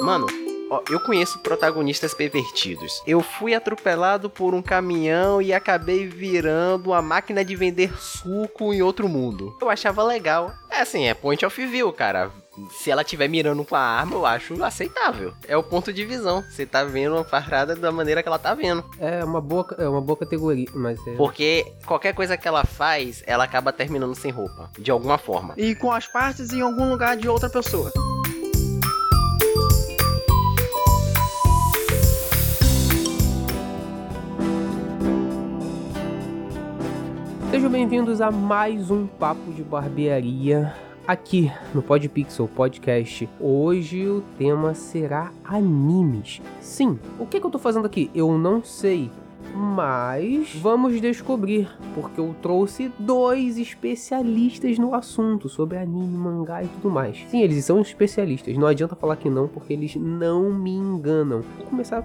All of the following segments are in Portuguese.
Mano, ó, eu conheço protagonistas pervertidos. Eu fui atropelado por um caminhão e acabei virando uma máquina de vender suco em outro mundo. Eu achava legal. É assim, é point of view, cara. Se ela tiver mirando com a arma, eu acho aceitável. É o ponto de visão. Você tá vendo uma parada da maneira que ela tá vendo. É uma boa, é uma boa categoria, mas é... Porque qualquer coisa que ela faz, ela acaba terminando sem roupa. De alguma forma. E com as partes em algum lugar de outra pessoa. Sejam bem-vindos a mais um Papo de Barbearia aqui no Podpixel Podcast. Hoje o tema será animes. Sim, o que, que eu tô fazendo aqui? Eu não sei. Mas vamos descobrir, porque eu trouxe dois especialistas no assunto sobre anime, mangá e tudo mais. Sim, eles são especialistas, não adianta falar que não, porque eles não me enganam. Vou começar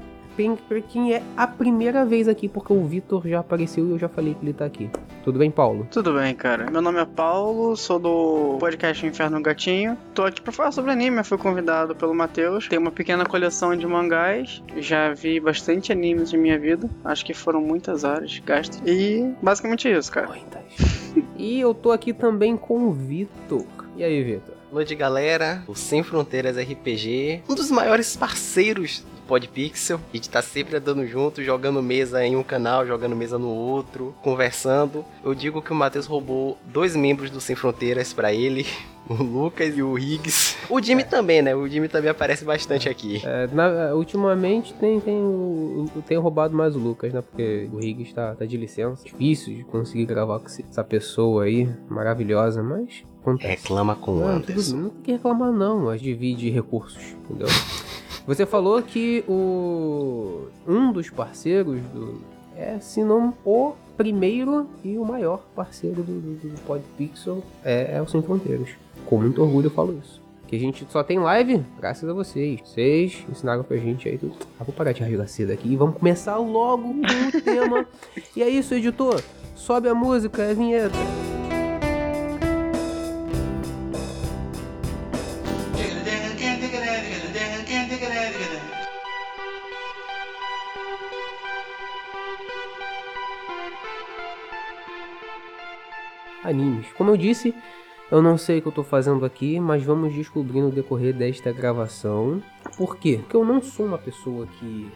pra quem é a primeira vez aqui, porque o Vitor já apareceu e eu já falei que ele tá aqui. Tudo bem, Paulo? Tudo bem, cara. Meu nome é Paulo, sou do podcast Inferno Gatinho. Tô aqui pra falar sobre anime, eu fui convidado pelo Matheus. Tenho uma pequena coleção de mangás, já vi bastante animes em minha vida. Acho que foram muitas horas gastas. E basicamente isso, cara. Muitas. e eu tô aqui também com o Vitor. E aí, Vitor? Noite, galera. O Sem Fronteiras RPG, um dos maiores parceiros Podpixel. A gente tá sempre andando junto, jogando mesa em um canal, jogando mesa no outro, conversando. Eu digo que o Matheus roubou dois membros do Sem Fronteiras para ele. O Lucas e o Higgs. O Jimmy é. também, né? O Jimmy também aparece bastante aqui. É, na, ultimamente tem, tem, tem roubado mais o Lucas, né? Porque o Higgs tá, tá de licença. Difícil de conseguir gravar com essa pessoa aí, maravilhosa, mas acontece. Reclama com o Anderson. Não tem que reclamar não, mas divide recursos, entendeu? Você falou que o um dos parceiros do é, se não o primeiro e o maior parceiro do, do, do Podpixel é, é o Sem Fronteiras. Com muito orgulho eu falo isso. Que a gente só tem live graças a vocês. Vocês ensinaram pra gente aí tudo. Ah, vou parar de rasgar cedo aqui e vamos começar logo com o tema. E é isso, editor. Sobe a música, a vinheta. Animes. Como eu disse, eu não sei o que eu tô fazendo aqui, mas vamos descobrir no decorrer desta gravação. Por quê? Porque eu não sou uma pessoa que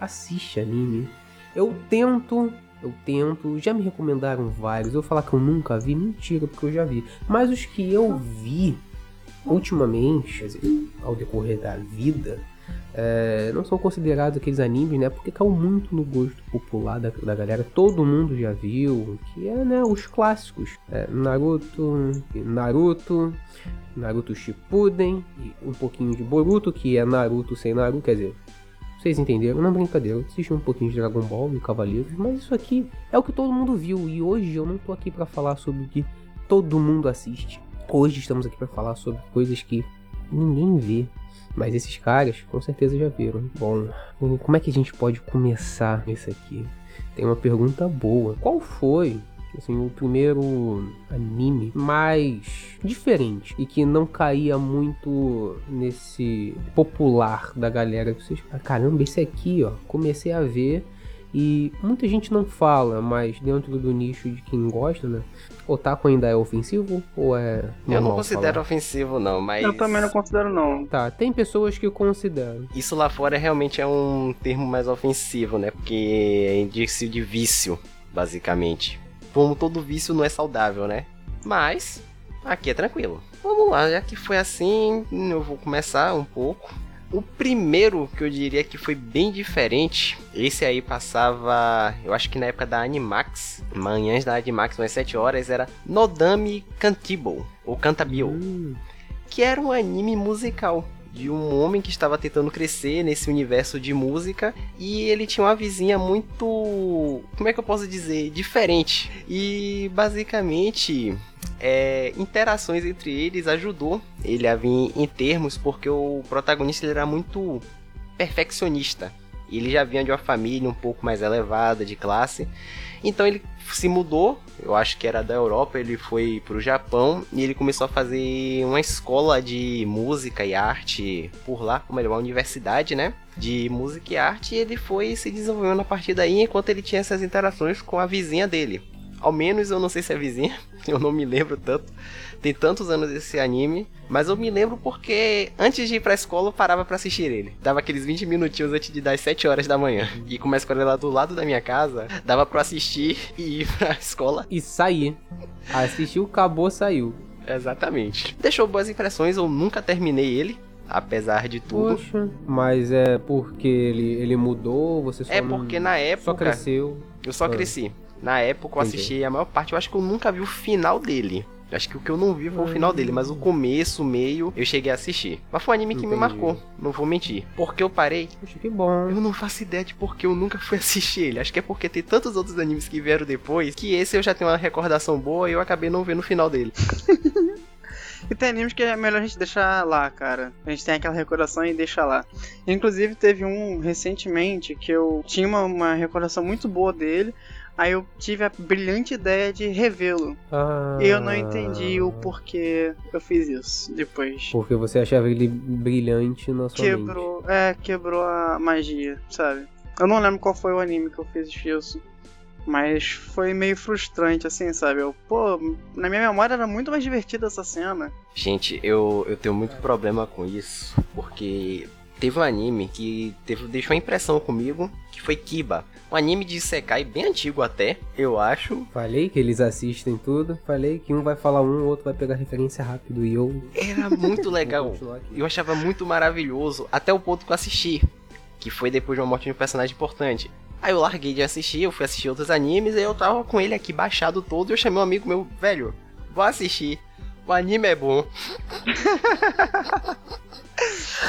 assiste anime. Eu tento, eu tento, já me recomendaram vários. Eu falar que eu nunca vi, mentira, porque eu já vi. Mas os que eu vi ultimamente, ao decorrer da vida, é, não são considerados aqueles animes, né? Porque caiu muito no gosto popular da, da galera. Todo mundo já viu, que é, né? Os clássicos. É, Naruto, Naruto, Naruto Shippuden, um pouquinho de Boruto, que é Naruto sem Naruto, quer dizer... Vocês entenderam? Não brincadeira, eu assisti um pouquinho de Dragon Ball e Cavaleiros, mas isso aqui é o que todo mundo viu. E hoje eu não tô aqui para falar sobre o que todo mundo assiste. Hoje estamos aqui para falar sobre coisas que ninguém vê, mas esses caras com certeza já viram. Bom, como é que a gente pode começar isso aqui? Tem uma pergunta boa. Qual foi assim, o primeiro anime mais diferente e que não caía muito nesse popular da galera. Vocês, ah, caramba, esse aqui, ó, comecei a ver e muita gente não fala, mas dentro do nicho de quem gosta, né? Otaku ainda é ofensivo ou é Eu não considero falar? ofensivo não, mas Eu também não considero não. Tá, tem pessoas que consideram. Isso lá fora realmente é um termo mais ofensivo, né? Porque é indício de vício, basicamente. Como todo vício não é saudável, né? Mas aqui é tranquilo. Vamos lá, já que foi assim, eu vou começar um pouco. O primeiro que eu diria que foi bem diferente, esse aí passava, eu acho que na época da Animax, manhãs da Animax, umas 7 horas, era Nodami Cantible, ou Cantabil, hum. que era um anime musical de um homem que estava tentando crescer nesse universo de música e ele tinha uma vizinha muito, como é que eu posso dizer, diferente. E basicamente é, interações entre eles ajudou ele a vir em termos, porque o protagonista ele era muito perfeccionista. Ele já vinha de uma família um pouco mais elevada, de classe. Então ele se mudou, eu acho que era da Europa, ele foi pro Japão e ele começou a fazer uma escola de música e arte por lá, ele é uma universidade, né? De música e arte, e ele foi se desenvolvendo a partir daí enquanto ele tinha essas interações com a vizinha dele. Ao menos eu não sei se é vizinha, eu não me lembro tanto. Tem tantos anos esse anime, mas eu me lembro porque antes de ir pra escola eu parava pra assistir ele. Dava aqueles 20 minutinhos antes de dar as 7 horas da manhã. E como a escola era do lado da minha casa, dava pra assistir e ir pra escola. E sair. Assistiu, acabou, saiu. Exatamente. Deixou boas impressões, eu nunca terminei ele. Apesar de tudo. Poxa, mas é porque ele, ele mudou, você só é não- porque na época. só cresceu. Eu só Ah. cresci. Na época eu Entendi. assisti a maior parte, eu acho que eu nunca vi o final dele. Acho que o que eu não vi foi o final dele, mas o começo, o meio, eu cheguei a assistir. Mas foi um anime que me Entendi. marcou, não vou mentir. Porque eu parei, Poxa, que bom. eu não faço ideia de porque eu nunca fui assistir ele. Acho que é porque tem tantos outros animes que vieram depois, que esse eu já tenho uma recordação boa e eu acabei não vendo o final dele. E tem animes que é melhor a gente deixar lá, cara. A gente tem aquela recordação e deixa lá. Inclusive, teve um recentemente que eu tinha uma, uma recordação muito boa dele. Aí eu tive a brilhante ideia de revê-lo. Ah, E eu não entendi o porquê eu fiz isso depois. Porque você achava ele brilhante na sua mente. Quebrou, é, quebrou a magia, sabe? Eu não lembro qual foi o anime que eu fiz isso. Mas foi meio frustrante, assim, sabe? Eu, pô, na minha memória era muito mais divertida essa cena. Gente, eu, eu tenho muito problema com isso, porque teve um anime que teve, deixou uma impressão comigo, que foi Kiba. Um anime de Sekai bem antigo até, eu acho. Falei que eles assistem tudo. Falei que um vai falar um, o outro vai pegar referência rápido. E eu. Era muito legal. Eu achava muito maravilhoso, até o ponto que eu assisti, que foi depois de uma morte de um personagem importante. Aí eu larguei de assistir, eu fui assistir outros animes, e eu tava com ele aqui baixado todo, e eu chamei um amigo meu, velho, vou assistir. O anime é bom.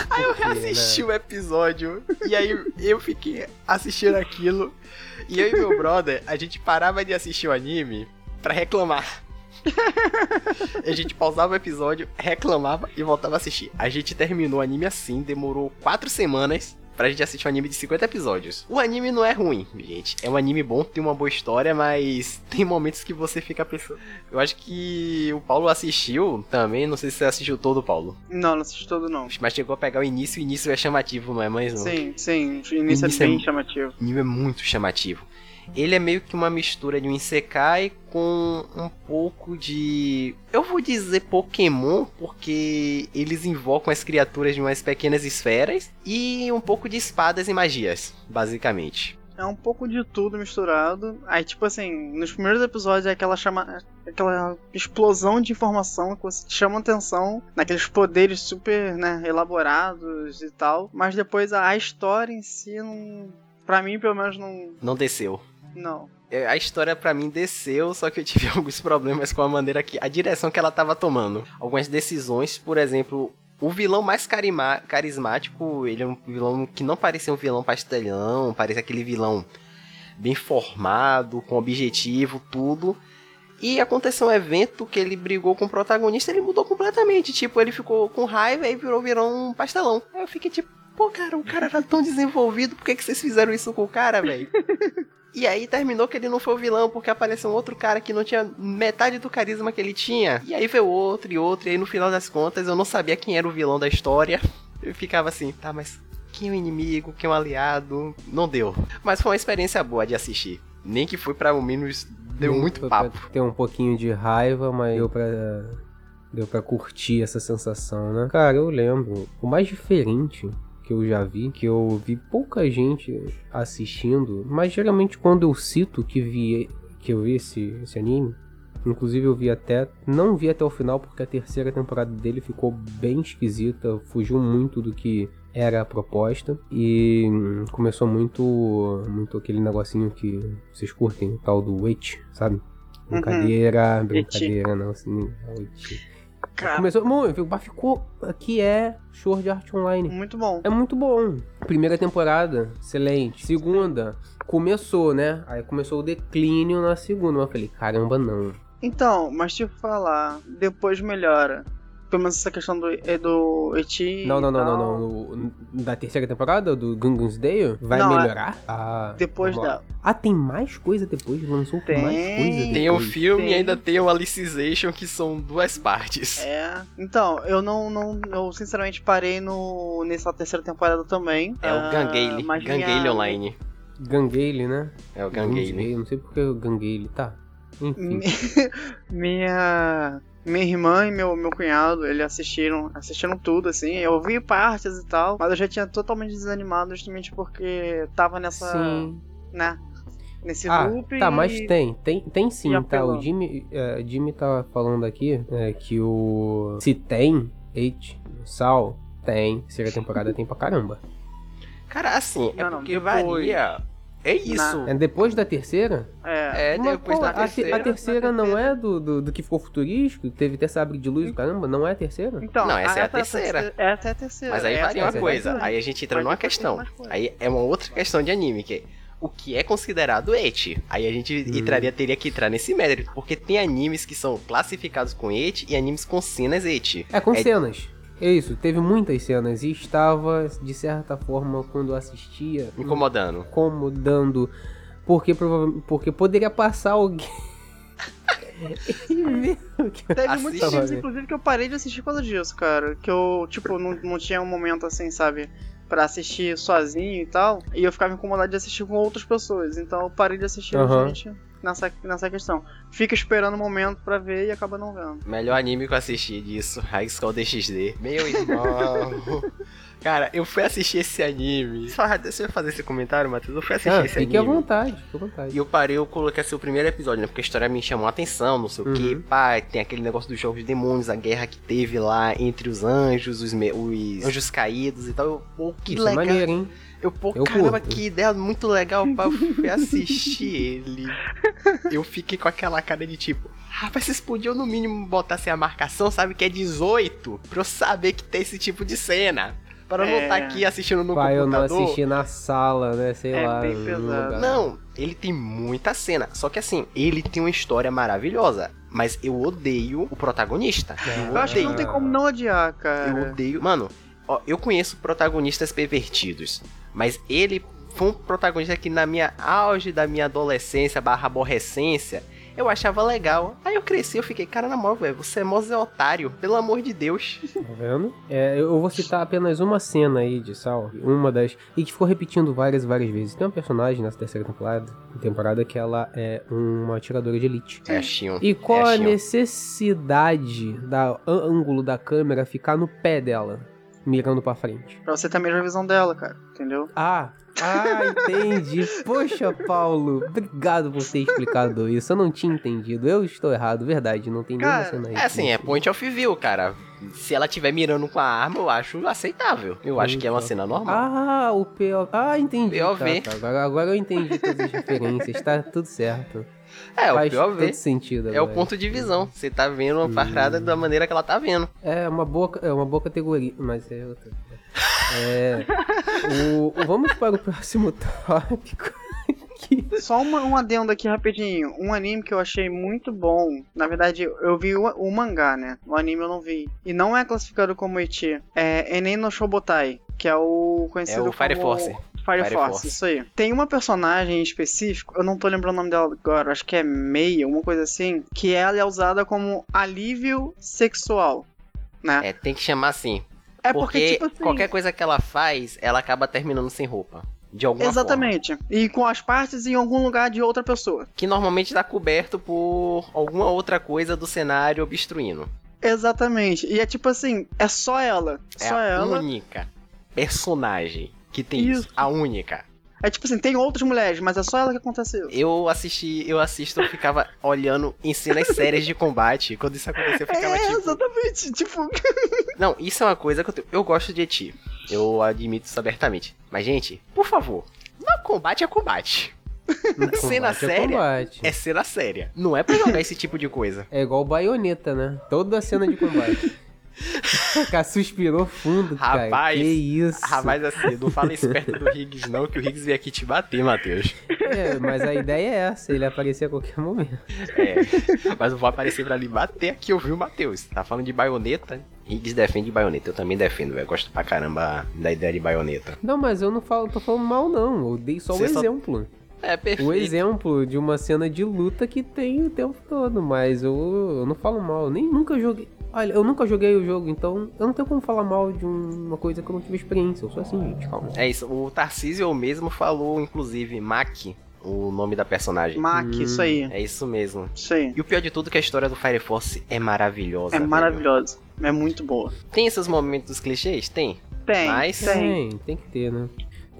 Aí eu quê, né? reassisti o episódio, e aí eu fiquei assistindo aquilo, e eu e meu brother, a gente parava de assistir o anime pra reclamar. A gente pausava o episódio, reclamava e voltava a assistir. A gente terminou o anime assim, demorou quatro semanas pra gente assistir um anime de 50 episódios. O anime não é ruim, gente. É um anime bom, tem uma boa história, mas tem momentos que você fica pensando. Eu acho que o Paulo assistiu também, não sei se você assistiu todo, Paulo. Não, não assisti todo não. Mas chegou a pegar o início, o início é chamativo, não é mais não? Sim, sim, o início, Início é é bem mu- chamativo. O anime é muito chamativo. Ele é meio que uma mistura de um Isekai com um pouco de. Eu vou dizer Pokémon, porque eles invocam as criaturas de umas pequenas esferas e um pouco de espadas e magias, basicamente. É um pouco de tudo misturado. Aí, tipo assim, nos primeiros episódios é aquela chama. aquela explosão de informação que você chama atenção naqueles poderes super, né, elaborados e tal. Mas depois a, a história em si não. Pra mim, pelo menos, não. Não desceu. Não. É, A história pra mim desceu, só que eu tive alguns problemas com a maneira que. a direção que ela tava tomando. Algumas decisões, por exemplo. O vilão mais carima- carismático, ele é um vilão que não parecia um vilão pastelão, parecia aquele vilão bem formado, com objetivo, tudo. E aconteceu um evento que ele brigou com o protagonista, ele mudou completamente. Tipo, ele ficou com raiva e virou, virou um pastelão. Aí eu fiquei tipo, pô, cara, o cara era tão desenvolvido, por que, que vocês fizeram isso com o cara, velho? E aí terminou que ele não foi o vilão, porque apareceu um outro cara que não tinha metade do carisma que ele tinha. E aí veio outro e outro, e aí no final das contas eu não sabia quem era o vilão da história. Eu ficava assim, tá, mas quem é o inimigo, quem é o aliado? Não deu. Mas foi uma experiência boa de assistir. Nem que foi pra ao menos deu Nem muito papo. Ter um pouquinho de raiva, mas deu pra. Deu pra curtir essa sensação, né? Cara, eu lembro. O mais diferente que eu já vi, que eu vi pouca gente assistindo, mas geralmente quando eu cito que vi que eu vi esse, esse anime, inclusive eu vi até, não vi até o final porque a terceira temporada dele ficou bem esquisita, fugiu muito do que era a proposta e começou muito muito aquele negocinho que vocês curtem, o tal do witch, sabe? Brincadeira, brincadeira, não, assim, witch. Cara, Começou, mas ficou que é Sword Art Online. muito bom. É muito bom. Primeira temporada, excelente. Segunda, começou, né? Aí começou o declínio na segunda. Mas eu falei, caramba, não. Então, mas te falar, depois melhora. Pelo menos essa questão do, é do Eti. Não, não, não, não, não. Da terceira temporada do Gungan's Dale vai Não, é- melhorar? Ah, Depois da. Ah, tem mais coisa depois? Lançou com mais Tem. coisa depois? Tem o filme Tem. e ainda tem o Alicization, que são duas partes. É. Então, eu não, não. Eu sinceramente parei no, nessa terceira temporada também. É o Ah, Gangale. mas Gangale minha- Online. Gangale, né? É o Gangale. Gangale. Não sei porque é o Gangale, tá. Enfim. Mi- minha minha irmã e meu, meu cunhado, eles assistiram, assistiram tudo, assim. Eu vi partes e tal, mas eu já tinha totalmente desanimado justamente porque tava nessa, Sim. né, nesse Ah, loop. tá, mas e- tem, tem, tem sim, tá? O Jimmy, é, Jimmy tava falando aqui é, que o. Se tem hate no Sal, tem. Terceira temporada tem pra caramba. Cara, assim, é Não, não, porque depois- varia. É isso. É depois da terceira? É, É, depois qual- da a te- terceira. A, terceira não é do, do, do que ficou futurístico? Teve até sabre de luz, caramba, não é a terceira? Então, Não, essa é a é terceira. Essa é a terceira. Mas aí essa varia é uma a coisa. terceira. Aí a gente entra Mas numa questão. Aí é uma outra questão de anime, que é o que é considerado eti. Aí a gente Hum. entraria, teria que entrar nesse mérito, porque tem animes que são classificados com eti e animes com cenas eti. É, com É- cenas. É isso, teve muitas cenas e estava, de certa forma, quando eu assistia, Incomodando. incomodando. Porque, provavelmente, porque poderia passar alguém. e ver o que- Teve Assiste. muitos filmes, inclusive, que eu parei de assistir por causa disso, cara. Que eu, tipo, não, não tinha um momento assim, sabe? Pra assistir sozinho e tal. E eu ficava incomodado de assistir com outras pessoas. Então eu parei de assistir Aham. justamente nessa, nessa questão. Fica esperando o momento pra ver e acaba não vendo. Melhor anime que eu assisti disso, High School DxD. Meu irmão. Cara, eu fui assistir esse anime. Só, deixa eu fazer esse comentário, Matheus. Eu fui assistir Ah, esse fique à anime. vontade, fique à vontade. E eu parei, eu coloquei assim o primeiro episódio, né? Porque a história me chamou a atenção, não sei o que. Uhum. Pá, tem aquele negócio dos jogos de demônios, a guerra que teve lá entre os anjos, os, me- os anjos caídos e tal. Eu, pô, que Isso é legal. maneiro, hein? Eu, pô, Eu caramba, curto. que ideia muito legal. Eu fui assistir ele. Eu fiquei com aquela cara de tipo, rapaz, vocês podiam no mínimo botar assim a marcação, sabe, que é 18, pra eu saber que tem esse tipo de cena. Para eu não É. estar aqui assistindo no Pai, eu não computador. assisti na sala, né? Sei É lá. bem pesado. Não, ele tem muita cena. Só que assim, ele tem uma história maravilhosa. Mas eu odeio o protagonista. Eu acho que não tem como não odiar, cara. Eu odeio. Mano, ó, eu conheço protagonistas pervertidos. Mas ele foi um protagonista que na minha auge da minha adolescência barra aborrecência. Eu achava legal. Aí eu cresci, eu fiquei, cara, na moral, velho, você é mó Zé otário, pelo amor de Deus. Tá vendo? É, eu vou citar apenas uma cena aí de Sal, uma das. E que ficou repetindo várias várias vezes. Tem uma personagem nessa terceira temporada, temporada que ela é uma atiradora de elite. É a Shion. E qual É a Shion. necessidade da ân- ângulo da câmera ficar no pé dela, mirando pra frente? Pra você ter a mesma visão dela, cara. Entendeu? Ah, ah, entendi. Poxa, Paulo, obrigado por ter explicado isso. Eu não tinha entendido. Eu estou errado, verdade. Não tem nenhuma Cara, cena aí. É assim, é point of view, cara. Se ela estiver mirando com a arma, eu acho aceitável. Eu acho que é uma cena normal. Ah, o PO. Ah, entendi. POV. Tá, tá. Agora, agora eu entendi todas as referências. Tá tudo certo. É, o Faz POV todo sentido. é o ponto de visão. Você tá vendo uma parada da maneira que ela tá vendo. É uma boa, é uma boa categoria, mas é outra. É. o, o- vamos para o próximo tópico. Só uma, um adendo aqui rapidinho. Um anime que eu achei muito bom. Na verdade, eu vi o, o mangá, né? O anime eu não vi. E não é classificado como eti. É Enen no Shobotai, que é o conhecido É o Fire como... Force. Fire, Fire Force, Force. isso aí. Tem uma personagem em específico, eu não tô lembrando o nome dela agora, acho que é Meia, uma coisa assim, que ela é usada como alívio sexual, né? É, tem que chamar assim. É, porque porque, tipo assim... qualquer coisa que ela faz, ela acaba terminando sem roupa. De alguma forma. Exatamente. E com as partes em algum lugar de outra pessoa. Que normalmente tá coberto por alguma outra coisa do cenário obstruindo. Exatamente. E é tipo assim, é só ela. É só a ela. única personagem que tem isso. Isso. A única. É tipo assim, tem outras mulheres, mas é só ela que aconteceu. Eu assisti, eu assisto, eu ficava olhando em cenas sérias de combate. Quando isso acontecia, eu ficava É, tipo. exatamente. Tipo, Não, isso é uma coisa que eu tenho. Eu gosto de Eti. Eu admito isso abertamente. Mas, gente, por favor, não combate é combate. Cena Combate é séria combate. É cena séria. Não é pra jogar esse tipo de coisa. É igual baioneta, né? Toda cena de combate. O cara suspirou fundo, cara. Rapaz, Que isso. Rapaz, assim, não fala isso perto do Higgs, não, que o Higgs veio aqui te bater, Matheus. É, mas a ideia é essa, ele aparecer a qualquer momento. É, mas eu vou aparecer pra lhe bater aqui, ouviu, Matheus? Tá falando de baioneta? Higgs defende baioneta, eu também defendo, velho. Gosto pra caramba da ideia de baioneta. Não, mas eu não falo, tô falando mal, não. Eu dei só Você só- exemplo. É, perfeito. O exemplo de uma cena de luta que tem o tempo todo, mas eu, eu não falo mal. Nem nunca joguei. Olha, eu nunca joguei o jogo, então eu não tenho como falar mal de um- uma coisa que eu não tive experiência. Eu sou assim, gente, calma. É isso, o Tarcísio mesmo falou, inclusive, Mac, o nome da personagem. Mac, Hum. isso aí. É isso mesmo. Isso aí. E o pior de tudo é que a história do Fire Force é maravilhosa. É velho. maravilhoso. É muito boa. Tem esses momentos clichês? Tem. Tem, Mas-. Tem, tem que ter, né?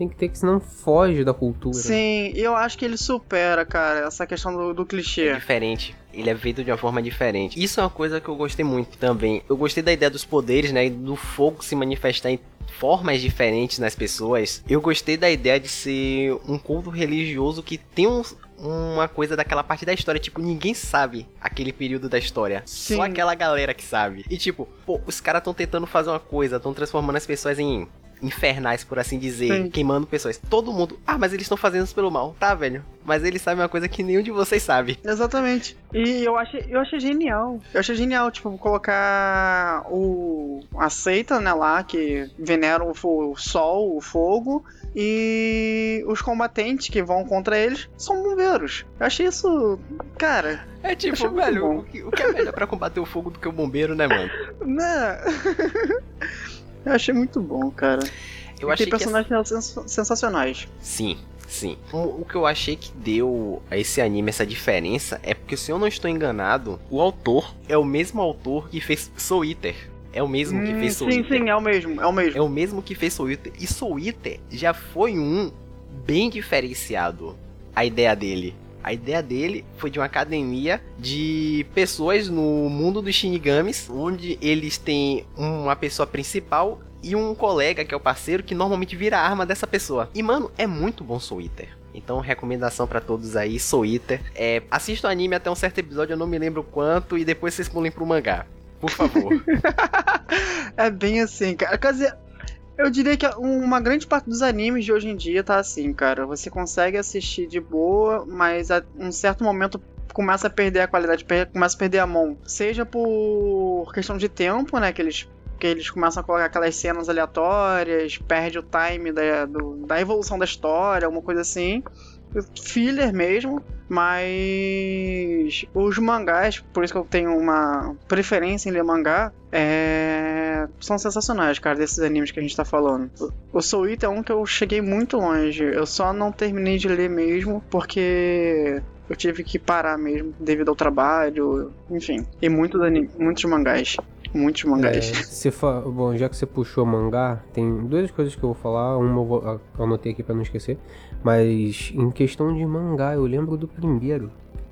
Tem que ter, que senão foge da cultura. Sim, e eu acho que ele supera, cara, essa questão do, do É clichê. diferente. Ele é feito de uma forma diferente. Isso é uma coisa que eu gostei muito também. Eu gostei da ideia dos poderes, né? e Do fogo se manifestar em formas diferentes nas pessoas. Eu gostei da ideia de ser um culto religioso que tem um- uma coisa daquela parte da história. Tipo, ninguém sabe aquele período da história. Sim. Só aquela galera que sabe. E tipo, pô, os caras estão tentando fazer uma coisa, estão transformando as pessoas em infernais, por assim dizer, Sim. queimando pessoas. Todo mundo, ah, mas eles estão fazendo isso pelo mal. Tá, velho. Mas eles sabem uma coisa que nenhum de vocês sabe. Exatamente. E eu achei, eu achei genial. Eu achei genial, tipo, colocar o. a seita, né, lá, que venera o, o sol, o fogo. E os combatentes que vão contra eles são bombeiros. Eu achei isso. Cara, É tipo, velho, o que, o que é melhor pra combater o fogo do que o bombeiro, né, mano? né? eu achei muito bom, cara. Eu E achei tem que. personagens sens- sensacionais. Sim, sim. O, o que eu achei que deu a esse anime essa diferença é porque, se eu não estou enganado, o autor é o mesmo autor que fez Soul Eater. É o mesmo que Hum, fez Soul sim, Eater. sim, é o mesmo, é o mesmo. É o mesmo que fez Soul Eater. E Soul Eater já foi um bem diferenciado. A ideia dele. A ideia dele foi de uma academia de pessoas no mundo dos Shinigamis, onde eles têm uma pessoa principal e um colega, que é o parceiro, que normalmente vira a arma dessa pessoa. E, mano, é muito bom Soul. Então, recomendação pra todos aí, Soul Eater. É, assista o anime até um certo episódio, eu não me lembro quanto, e depois vocês pulem pro mangá. Por favor. É bem assim, cara. Quer dizer, eu diria que uma grande parte dos animes de hoje em dia tá assim, cara. Você consegue assistir de boa, mas a um certo momento começa a perder a qualidade, começa a perder a mão. Seja por questão de tempo, né? Que eles, que eles começam a colocar aquelas cenas aleatórias, perde o time da, do- da evolução da história, alguma coisa assim. Filler mesmo, mas os mangás, por isso que eu tenho uma preferência em ler mangá, é... são sensacionais, cara, desses animes que a gente tá falando. O- Soul Eater é um que eu cheguei muito longe, eu só não terminei de ler mesmo porque eu tive que parar mesmo devido ao trabalho, enfim. E muitos, anim... muitos mangás. Muitos É, mangás. se fa- Bom, já que você puxou mangá, tem duas coisas que eu vou falar. Uma eu anotei aqui pra não esquecer. Mas em questão de mangá, eu lembro do primeiro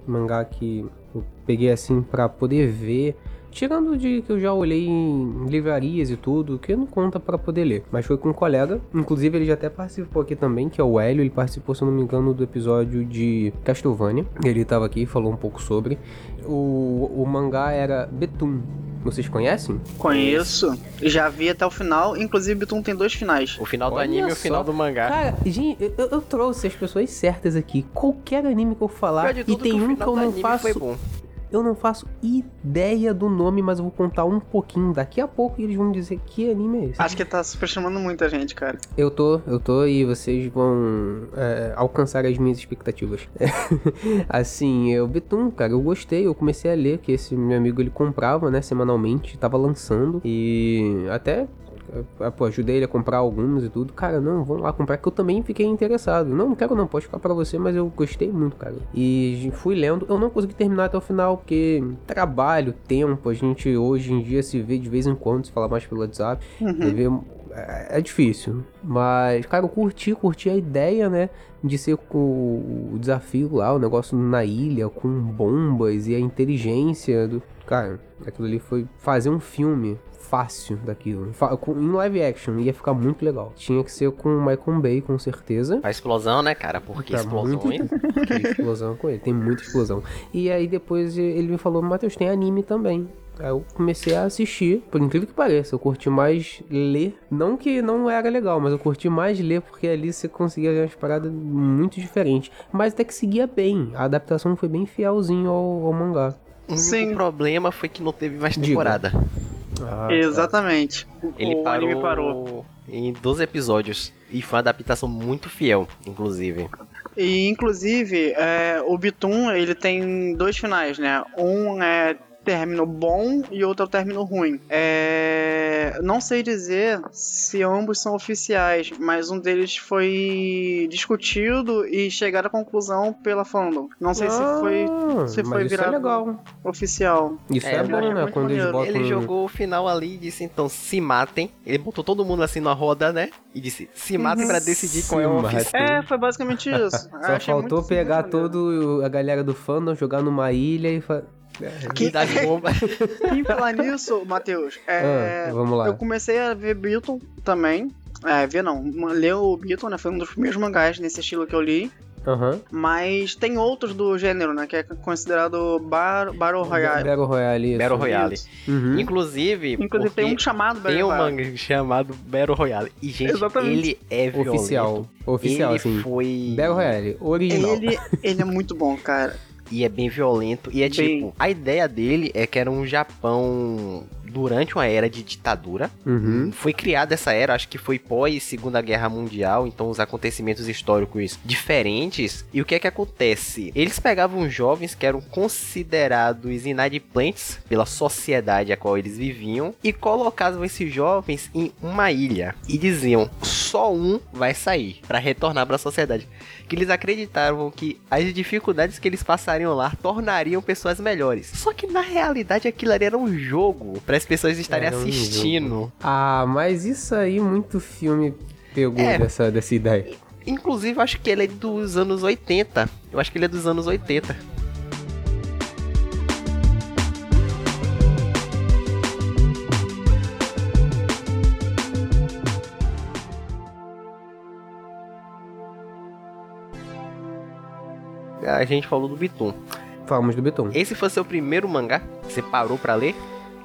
mangá que eu peguei assim pra poder ver. Tirando de que eu já olhei em livrarias e tudo, que não conta pra poder ler. Mas foi com um colega, inclusive ele já até participou aqui também, que é o Hélio. Ele participou, se não me engano, do episódio de Castlevania. Ele tava aqui e falou um pouco sobre. O, o mangá era Betum. Vocês conhecem? Conheço, já vi até o final, inclusive Bitum tem dois finais. O final do Olha anime e o final do mangá. Cara, gente, eu, eu trouxe as pessoas certas aqui. Qualquer anime que eu falar, e tem que um que eu não faço. Eu não faço ideia do nome, mas eu vou contar um pouquinho daqui a pouco e eles vão dizer que anime é esse. Acho que tá super chamando muita gente, cara. Eu tô, eu tô e vocês vão é, alcançar as minhas expectativas. assim, eu Betum, cara, eu gostei, eu comecei a ler que esse meu amigo ele comprava, né, semanalmente, tava lançando e até eh, Pô, ajudei ele a comprar alguns e tudo. Cara, não, vamos lá comprar, que eu também fiquei interessado. Não, não quero não, pode ficar pra você, mas eu gostei muito, cara. E fui lendo, eu não consegui terminar até o final, porque trabalho, tempo, a gente hoje em dia se vê de vez em quando, se fala mais pelo WhatsApp. Uhum. É, é difícil. Mas, cara, eu curti, curti a ideia, né? De ser com o desafio lá, o negócio na ilha, com bombas e a inteligência do. Cara, aquilo ali foi fazer um filme fácil daquilo. Em live action, ia ficar muito legal. Tinha que ser com o Michael Bay, com certeza. A explosão, né, cara? Porque Tá explosões. Tem explosão com ele, tem muita explosão. E aí depois ele me falou, Matheus, tem anime também. Aí eu comecei a assistir, por incrível que pareça, eu curti mais ler. Não que não era legal, mas eu curti mais ler porque ali você conseguia ver umas paradas muito diferentes. Mas até que seguia bem. A adaptação foi bem fielzinho ao, ao mangá. O único Sim. problema foi que não teve mais temporada. Ah, tá. Exatamente. Ele o parou, anime parou. em 12 episódios. E foi uma adaptação muito fiel, inclusive. E inclusive, é, o Bitum, ele tem dois finais, né? Um é término bom e outro é o término ruim. É, não sei dizer se ambos são oficiais, mas um deles foi discutido e chegaram à conclusão pela fandom. Não sei se foi Ah, se foi isso é virado- legal. oficial. Isso É, é, bom, né? Quando eles botam... Ele jogou o final ali e disse, então, se matem. Ele botou todo mundo assim na roda, né? E disse, se matem pra decidir qual é o oficial. É, foi basicamente isso. Só faltou pegar todo a galera do fandom, jogar numa ilha e... Fa... Que das bombas. E falar nisso, Matheus, é, Ah, vamos lá. eu comecei a ver Beatle também. É, ver não, ler o Beatle, né? Foi um dos primeiros mangás nesse estilo que eu li. Aham. Mas tem outros do gênero, né? Que é considerado bar, Battle Royale. Battle Royale. isso. Battle Royale. Uhum. Inclusive, Inclusive tem um chamado Battle tem um Royale. manga chamado Battle Royale. E, gente, Exatamente. ele é violento. Oficial. Oficial, ele assim. foi... Battle Royale, original. Ele, ele é muito bom, cara. E é bem violento. E é Bem- tipo, a ideia dele é que era um Japão durante uma era de ditadura. Uhum. Foi criada essa era, acho que foi pós Segunda Guerra Mundial, então os acontecimentos históricos diferentes. E o que é que acontece? Eles pegavam jovens que eram considerados inadimplentes pela sociedade a qual eles viviam e colocavam esses jovens em uma ilha e diziam: só um vai sair para retornar para a sociedade. Que eles acreditavam que as dificuldades que eles passariam lá tornariam pessoas melhores. Só que na realidade aquilo ali era um jogo para as pessoas estarem Era um assistindo. Ah, mas isso aí muito filme pegou É. dessa, dessa ideia. Inclusive, eu acho que ele é dos anos 80. Eu acho que ele é dos anos 80. A gente falou do Bitum. Falamos do Beton. Esse foi seu primeiro mangá que você parou pra ler?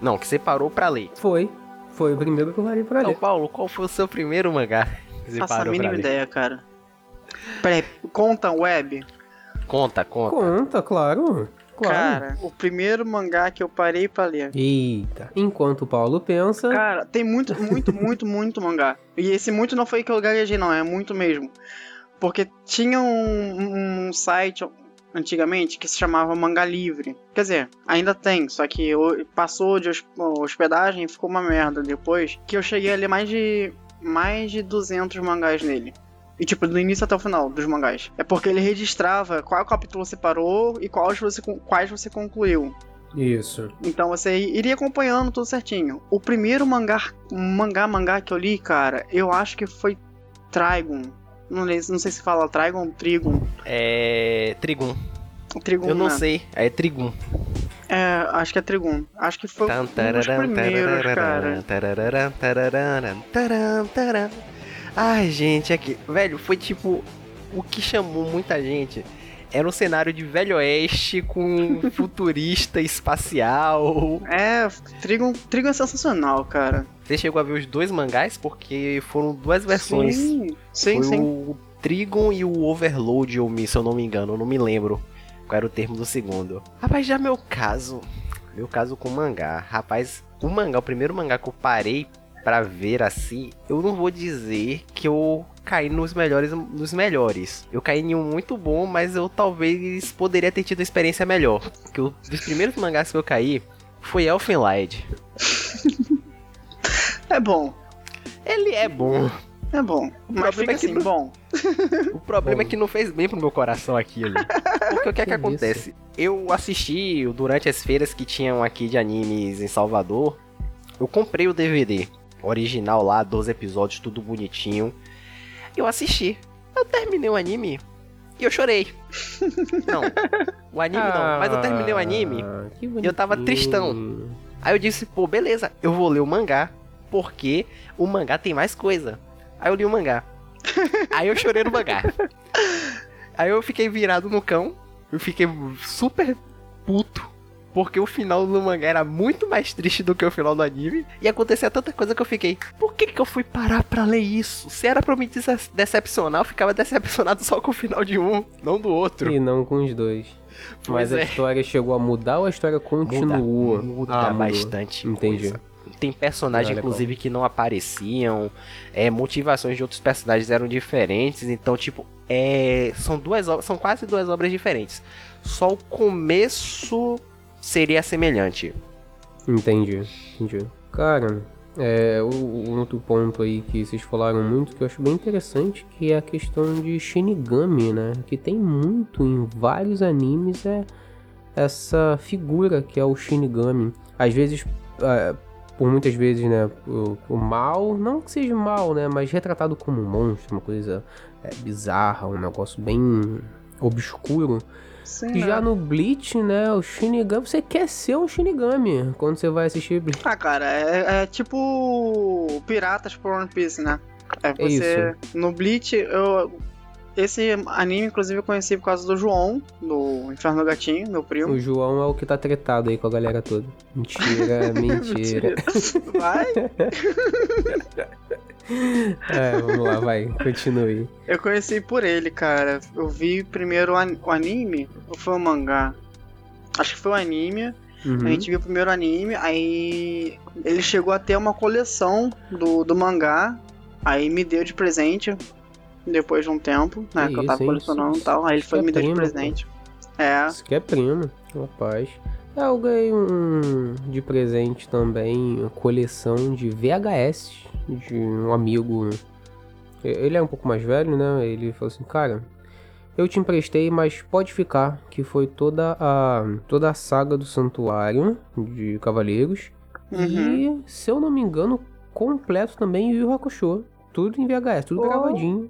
Não, que você parou pra ler. Foi. Foi o primeiro que eu parei pra Então, ler. Paulo, qual foi o seu primeiro mangá que você Faço a parou pra mínima ideia, cara. Peraí, conta web? Conta, conta. Conta, claro. Claro. Cara, o primeiro mangá que eu parei pra ler. Eita. Enquanto o Paulo pensa. Cara, tem muito, muito, muito, muito mangá. E esse muito não foi que eu gaguejei, não, é muito mesmo. Porque tinha um, um site antigamente que se chamava Manga Livre. Quer dizer, ainda tem, só que passou de hos- hospedagem e ficou uma merda depois. Que eu cheguei a ler mais de, mais de 200 mangás nele. E tipo, do início até o final dos mangás. É porque ele registrava qual capítulo você parou e quais você, quais você concluiu. Isso. Então você iria acompanhando tudo certinho. O primeiro mangá, mangá, mangá que eu li, cara, eu acho que foi Trigon. Não, não sei se fala Trigon ou Trigon. É. Trigon, Eu não né? sei. É Trigum. É, acho que é Trigon. Acho que foi um dos tararam, primeiros, tarararam, cara. Ai, gente, aqui. Velho, foi tipo. O que chamou muita gente era um cenário de Velho Oeste com futurista espacial. É, Trigon, Trigon é sensacional, cara. Você chegou a ver os dois mangás? Porque foram duas versões. Sim, sim. Foi sim. o Trigon e o Overload, eu me- se eu não me engano, eu não me lembro qual era o termo do segundo. Rapaz, já meu caso, meu caso com mangá, rapaz, o mangá, o primeiro mangá que eu parei pra ver assim, eu não vou dizer que eu caí nos melhores, nos melhores. Eu caí em um muito bom, mas eu talvez poderia ter tido uma experiência melhor. Que o dos primeiros mangás que eu caí foi Elfenlied. É bom, Ele é bom. é bom. Mas problema fica é que assim, não- bom. O problema é que não fez bem pro meu coração aquilo. Porque o que é que, Que acontece? Eu assisti durante as feiras que tinham aqui de animes em Salvador. Eu comprei o DVD original lá, 12 episódios, tudo bonitinho. Eu assisti. Eu terminei o anime e eu chorei. Não, o anime não, mas eu terminei o anime. Ah, que eu tava tristão. Aí eu disse, pô, beleza, eu vou ler o mangá, porque o mangá tem mais coisa. Aí eu li o mangá. Aí eu chorei no mangá. Aí eu fiquei virado no cão, eu fiquei super puto porque o final do mangá era muito mais triste do que o final do anime. E acontecia tanta coisa que eu fiquei, por que que eu fui parar pra ler isso? Se era pra me dece- decepcionar, eu ficava decepcionado só com o final de um, não do outro. E não com os dois. Pois Mas a é. história chegou a mudar ou a história continua? Muda, muda Ah, bastante. Entendi. coisa. Tem personagens, Ah, inclusive, que não apareciam. É, motivações de outros personagens eram diferentes. Então, tipo, é, são duas obras, são quase duas obras diferentes. Só o começo seria semelhante. Entendi, entendi. Cara, é, o outro ponto aí que vocês falaram muito, que eu acho bem interessante, que é a questão de Shinigami, né? Que tem muito em vários animes, é essa figura que é o Shinigami. Às vezes, é, por muitas vezes, né, o, o mal, não que seja mal, né, mas retratado como um monstro, uma coisa é, bizarra, um negócio bem obscuro. Sim, Já né? no Bleach, né, o Shinigami, você quer ser um Shinigami quando você vai assistir Bleach. Ah, cara, é, é tipo Piratas por One Piece, né? É você. No Bleach, eu. Esse anime, inclusive, eu conheci por causa do João, do Inferno do Gatinho, meu primo. O João é o que tá tretado aí com a galera toda. Mentira, mentira. Vai. É, vamos lá, vai, continue. Eu conheci por ele, cara. Eu vi primeiro o an- o anime, ou foi o mangá? Acho que foi o anime. Uhum. A gente viu o primeiro anime, aí ele chegou a ter uma coleção do, do mangá, aí me deu de presente, depois de um tempo, né, Que que eu tava isso, colecionando e tal, aí ele foi é me deu de presente. É, Isso que é primo, rapaz. É, eu ganhei um de presente também, uma coleção de VHS de um amigo. Ele é um pouco mais velho, né? Ele falou assim, cara, eu te emprestei, mas pode ficar, que foi toda a toda a saga do Santuário de Cavaleiros. uhum. E, se eu não me engano, completo também Yu Hakusho. Tudo em VHS, tudo Oh. gravadinho.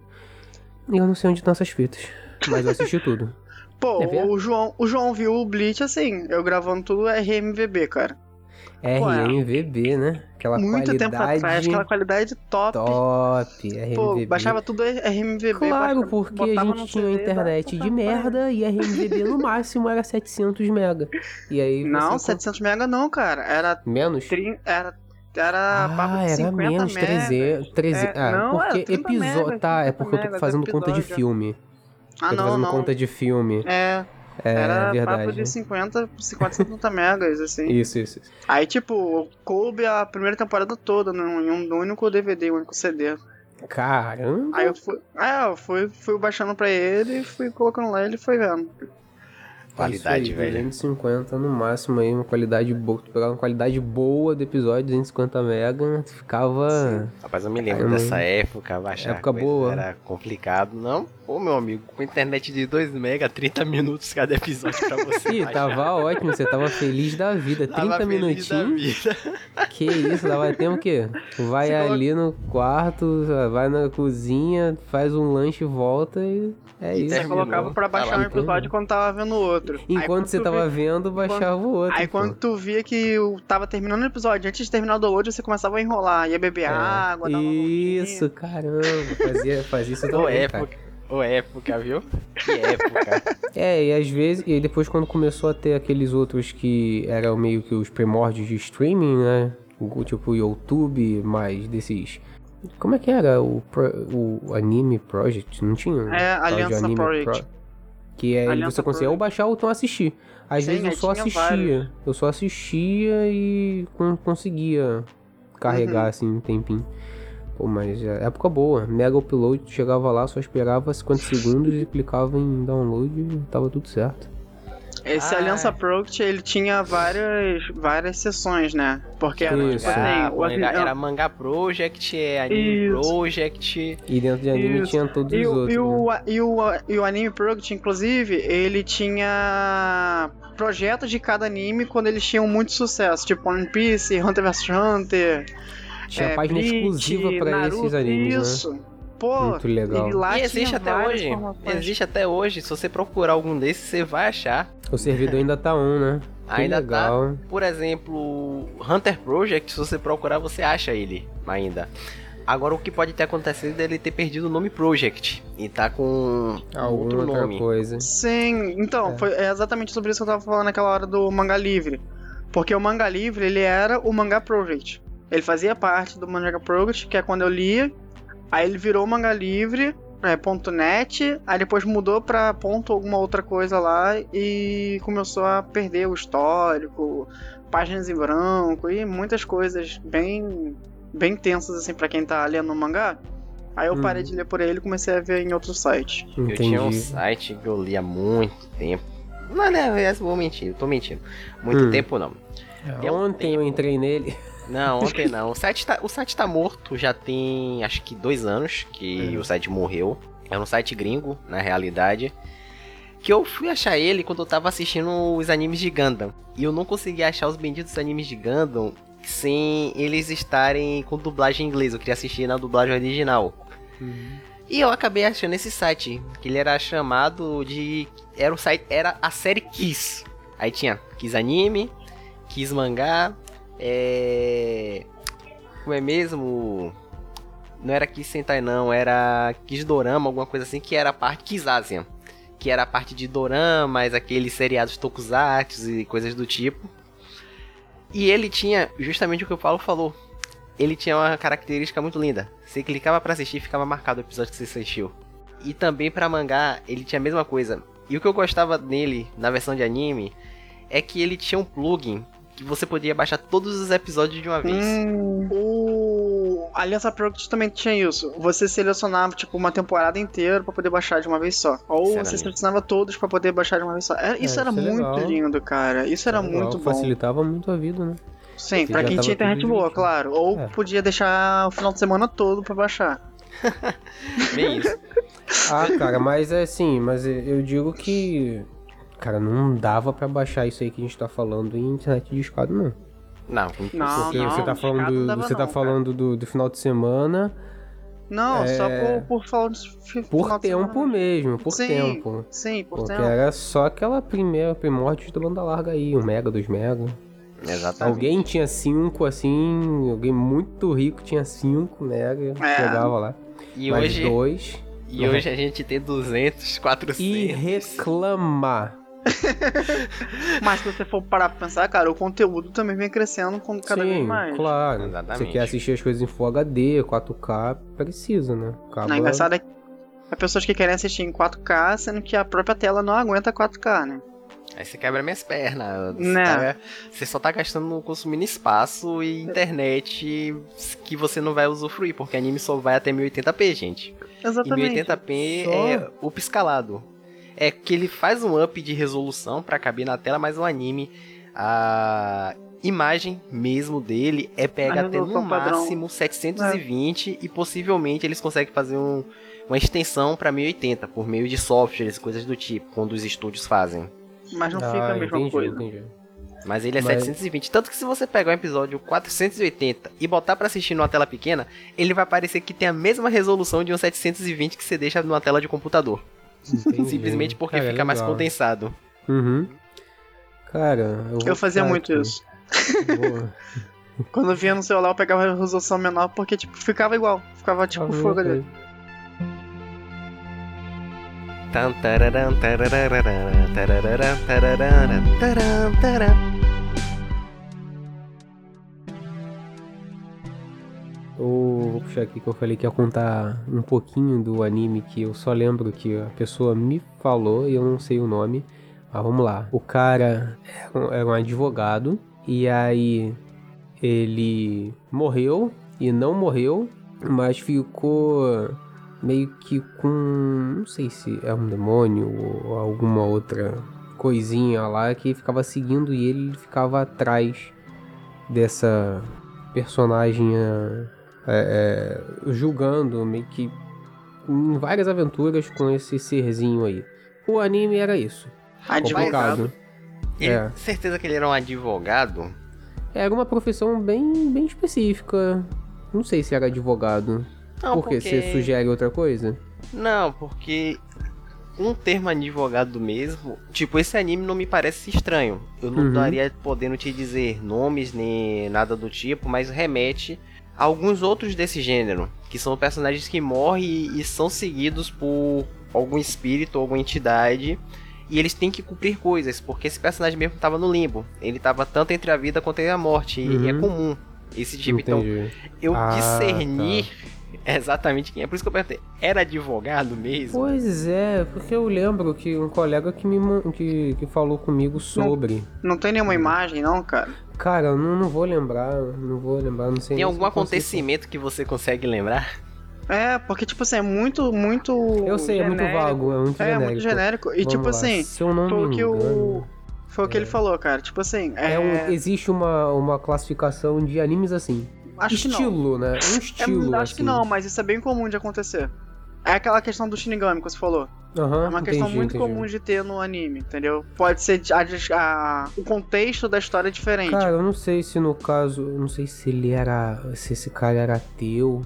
E eu não sei onde estão essas fitas. Mas eu assisti tudo. Pô, É o João, o João viu o Bleach assim, eu gravando tudo RMVB, cara. Pô, é. RMVB, né? Aquela Muito qualidade tempo atrás, aquela qualidade top. top. RMVB. Pô, baixava tudo RMVB. Claro, baixa- porque a gente tinha CD, internet de merda e RMVB no máximo era 700 mega. E aí Não, com- 700 mega não, cara. Era, Menos? trin... era, era Ah, de era 50 menos, megas. 300. 300 É, ah, não, porque era 30 episódio. Tá, é 30 porque eu tô fazendo conta de filme. Ah, eu tô não, fazendo não. conta de filme. É, É, era verdade. papo de 50, 50, 70 megas, assim. Isso, isso. isso. Aí, tipo, coube a primeira temporada toda num, em um único DVD, um único CD. Caramba. Aí eu fui, é, eu fui, fui baixando pra ele e fui colocando lá e ele foi vendo. Qualidade, aí, velho. 250 no máximo aí, uma qualidade boa. Tu pegava uma qualidade boa do episódio, 250 mega, tu ficava. Rapaz, eu me lembro Caramba. dessa época, baixar Época coisa boa. era complicado. Não, pô, meu amigo, com internet de 2 mega, 30 minutos cada episódio pra você Ih, tava ótimo, você tava feliz da vida. 30 Tava feliz da minutinhos. vida. Que isso, dava tempo o quê? Vai Você coloca- ali no quarto, vai na cozinha, faz um lanche e volta e é E isso. Você colocava pra baixar um episódio quando tava vendo o outro. Enquanto você tava via- vendo, baixava o outro. Aí pô. quando tu via que eu tava terminando o episódio, antes de terminar o download, você começava a enrolar, ia beber É. água, dar uma Isso, caramba, fazia, fazia isso também, cara. época. Ô, época, viu? Que época. É, e às vezes, e aí depois quando começou a ter aqueles outros que eram meio que os primórdios de streaming, né? O- Tipo o YouTube, mais desses. Como é que era o, pro- o Anime Project? Não tinha? É, Aliança Anime Project. Que é Aliança você conseguia ou baixar ou então assistir. Às Sim, vezes eu só assistia. vários. Eu só assistia e con- conseguia carregar Uhum. assim um tempinho. Pô, mas é época boa. Mega Upload, chegava lá, só esperava 50 segundos e clicava em download e tava tudo certo. Esse Ah, Aliança é. Project, ele tinha várias, várias sessões, né? Porque era Isso. tipo assim, Ah, o manga- avi- era Manga Project, é Anime Isso. E Project. dentro de anime Isso. tinha todos E os o, outros. e, né? o, e, o, e o Anime Project, inclusive, ele tinha projetos de cada anime quando eles tinham muito sucesso, tipo One Piece, Hunter vs Hunter, Tinha é, página Bleach, exclusiva pra Naruto, esses animes, né? Isso. Pô, Muito legal. e lá e existe até hoje. Existe até hoje. Se você procurar algum desses, você vai achar. O servidor ainda tá on, né? Que Ainda legal. Por exemplo, Hunter Project, se você procurar, você acha ele ainda. Agora o que pode ter acontecido é ele ter perdido o nome Project e tá com Alguma outro outra nome. coisa. Sim, então, É. foi é exatamente sobre isso que eu tava falando naquela hora do mangá livre. Porque o mangá livre, ele era o mangá project. Ele fazia parte do mangá project, que é quando eu lia. Aí ele virou mangá livre, é, ponto .net, aí depois mudou pra ponto alguma outra coisa lá e começou a perder o histórico, páginas em branco e muitas coisas bem bem tensas assim pra quem tá lendo o mangá. Aí eu parei Uhum. de ler por ele e comecei a ver em outros sites. Eu Entendi. tinha um site que eu li há muito tempo. Não, não, eu vou mentir, eu tô mentindo. Muito Hum. tempo não. É, Ontem eu entrei nele. Não, ontem não. O site, tá, o site tá morto já tem acho que dois anos que É. o site morreu. É um site gringo, na realidade. Que eu fui achar ele quando eu tava assistindo os animes de Gundam. E eu não consegui achar os benditos animes de Gundam sem eles estarem com dublagem em inglês. Eu queria assistir na dublagem original. E eu acabei achando esse site, que ele era chamado de. Era o site. Era a série Kiss. Aí tinha Kiss Anime, Kiss Mangá, é. Como é mesmo? Não era Kiss Sentai, não, era Kiss Dorama, alguma coisa assim, que era a parte Kiss Asian. Que era a parte de doramas, aqueles seriados tokusatsu e coisas do tipo. E ele tinha justamente o que o Paulo falou. Ele tinha uma característica muito linda. Você clicava pra assistir ficava marcado o episódio que você assistiu. E também pra mangá, ele tinha a mesma coisa. E o que eu gostava nele, na versão de anime, é que ele tinha um plugin que você podia baixar todos os episódios de uma vez. Hum, o Aliança Project também tinha isso. Você selecionava, tipo, uma temporada inteira pra poder baixar de uma vez só. Ou você lindo. selecionava todos pra poder baixar de uma vez só. É, isso É, era isso é muito legal. lindo, cara. Isso era Legal, muito bom. Facilitava muito a vida, né? Sim, já quem tinha internet boa, claro. Ou É. podia deixar o final de semana todo pra baixar. Bem isso. Ah, cara, mas é assim, mas eu digo que. Cara, não dava pra baixar isso aí que a gente tá falando em internet de escada, não. Não, Não, Porque não, você tá falando, não você tá não, cara. falando do, do final de semana Não, só É. por, por falar de por tempo semana. mesmo, por Sim, tempo. Sim, por Porque tempo. era só aquela primeira primórdios da banda larga aí, um mega, dois mega. Exatamente. Alguém tinha cinco assim, alguém muito rico tinha cinco mega, É. chegava lá. E mais hoje, dois. e hoje a gente tem 200, 400. E reclamar. Mas se você for parar pra pensar, cara, o conteúdo também vem crescendo com cada Sim, vez mais. claro. Você Exatamente. quer assistir as coisas em Full HD, 4K, precisa, né? Acaba... Não, engraçado é que há pessoas que querem assistir em 4K, sendo que a própria tela não aguenta 4K, né? Aí você quebra minhas pernas. Você, Né. tá- você só tá gastando, consumindo espaço e internet que você não vai usufruir, porque anime só vai até 1080p, gente. E Exatamente. 1080p Só? é o escalado. É que ele faz um up de resolução pra caber na tela, mas o anime, a imagem mesmo dele é pega A até no resolução padrão. máximo 720 e possivelmente eles conseguem fazer um- uma extensão pra 1080 por meio de softwares e coisas do tipo, quando os estúdios fazem. Mas não fica Ah, a mesma entendi, coisa. entendi. Mas ele é Mas- 720. Tanto que se você pegar o episódio 480 e botar pra assistir numa tela pequena, ele vai parecer que tem a mesma resolução de um 720 que você deixa numa tela de computador. Entendi. Simplesmente porque Cara, é fica mais legal. condensado. Uhum. Cara, eu, Eu fazia muito aqui. isso. Boa. Quando eu via no celular, eu pegava a resolução menor porque, tipo, ficava igual. Ficava tipo Ah, não, HD. Tan, tararam, tarararara, tararara, tararara, taram, taram. Eu vou puxar aqui que eu falei que ia contar um pouquinho do anime que eu só lembro que a pessoa me falou e eu não sei o nome. Mas vamos lá. O cara era um- era um advogado e aí ele morreu e não morreu, mas ficou meio que com. Não sei se é um demônio ou alguma outra coisinha lá que ficava seguindo e ele ficava atrás dessa personagem é, é, julgando meio que em várias aventuras com esse serzinho aí. O anime era isso. Advogado. Ele, É. Certeza que ele era um advogado? Era uma profissão bem, bem específica. Não sei se era advogado. Não, Por quê? Você sugere outra coisa? Não, porque um termo advogado mesmo, tipo, esse anime não me parece estranho. Eu não Uhum. estaria podendo te dizer nomes nem nada do tipo, mas remete alguns outros desse gênero, que são personagens que morrem e são seguidos por algum espírito, alguma entidade, e eles têm que cumprir coisas, porque esse personagem mesmo estava no limbo. Ele estava tanto entre a vida quanto entre a morte, uhum. e é uhum. comum esse tipo. Então, Entendi. Então, eu ah, discerni tá. exatamente quem é. Por isso que eu perguntei, era advogado mesmo? Pois é, porque eu lembro que um colega que me que, que falou comigo sobre. Não, não tem nenhuma imagem, não, cara? Cara, eu não, não vou lembrar, não vou lembrar, não sei. Tem algum acontecimento que você consegue lembrar? É, porque, tipo assim, é muito, muito. Eu sei, genérico. é muito vago, é muito é, genérico. É, muito genérico. E, Vamos tipo lá. assim, Se eu não foi o que o. Foi o que é. ele falou, cara. Tipo assim. É... Um, existe uma, uma classificação de animes assim. Acho estilo, né? Um estilo. É, acho assim. que não, mas isso é bem comum de acontecer. É aquela questão do Shinigami que você falou. Uhum, é uma questão entendi, muito entendi. comum de ter no anime, entendeu? Pode ser a, a, o contexto da história é diferente. Cara, eu não sei se no caso. Eu não sei se ele era. Se esse cara era ateu.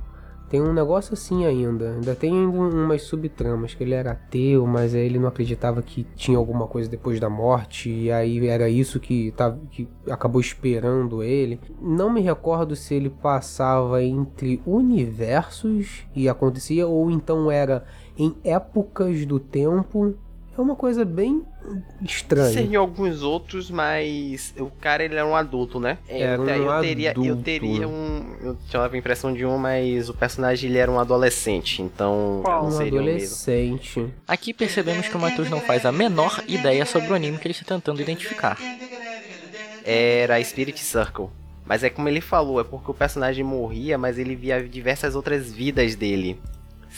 Tem um negócio assim ainda. Ainda tem umas subtramas que ele era ateu, mas aí ele não acreditava que tinha alguma coisa depois da morte. E aí era isso que, tava, que acabou esperando ele. Não me recordo se ele passava entre universos e acontecia, ou então era em épocas do tempo é uma coisa bem estranha. Sim, alguns outros, mas o cara ele era um adulto, né? Era um eu teria, adulto. eu teria um, eu tinha a impressão de um, mas o personagem ele era um adolescente, então Qual? Um seria adolescente. O mesmo. Aqui percebemos que o Matheus não faz a menor ideia sobre o anime que ele está tentando identificar. Era Spirit Circle. Mas é como ele falou, é porque o personagem morria, mas ele via diversas outras vidas dele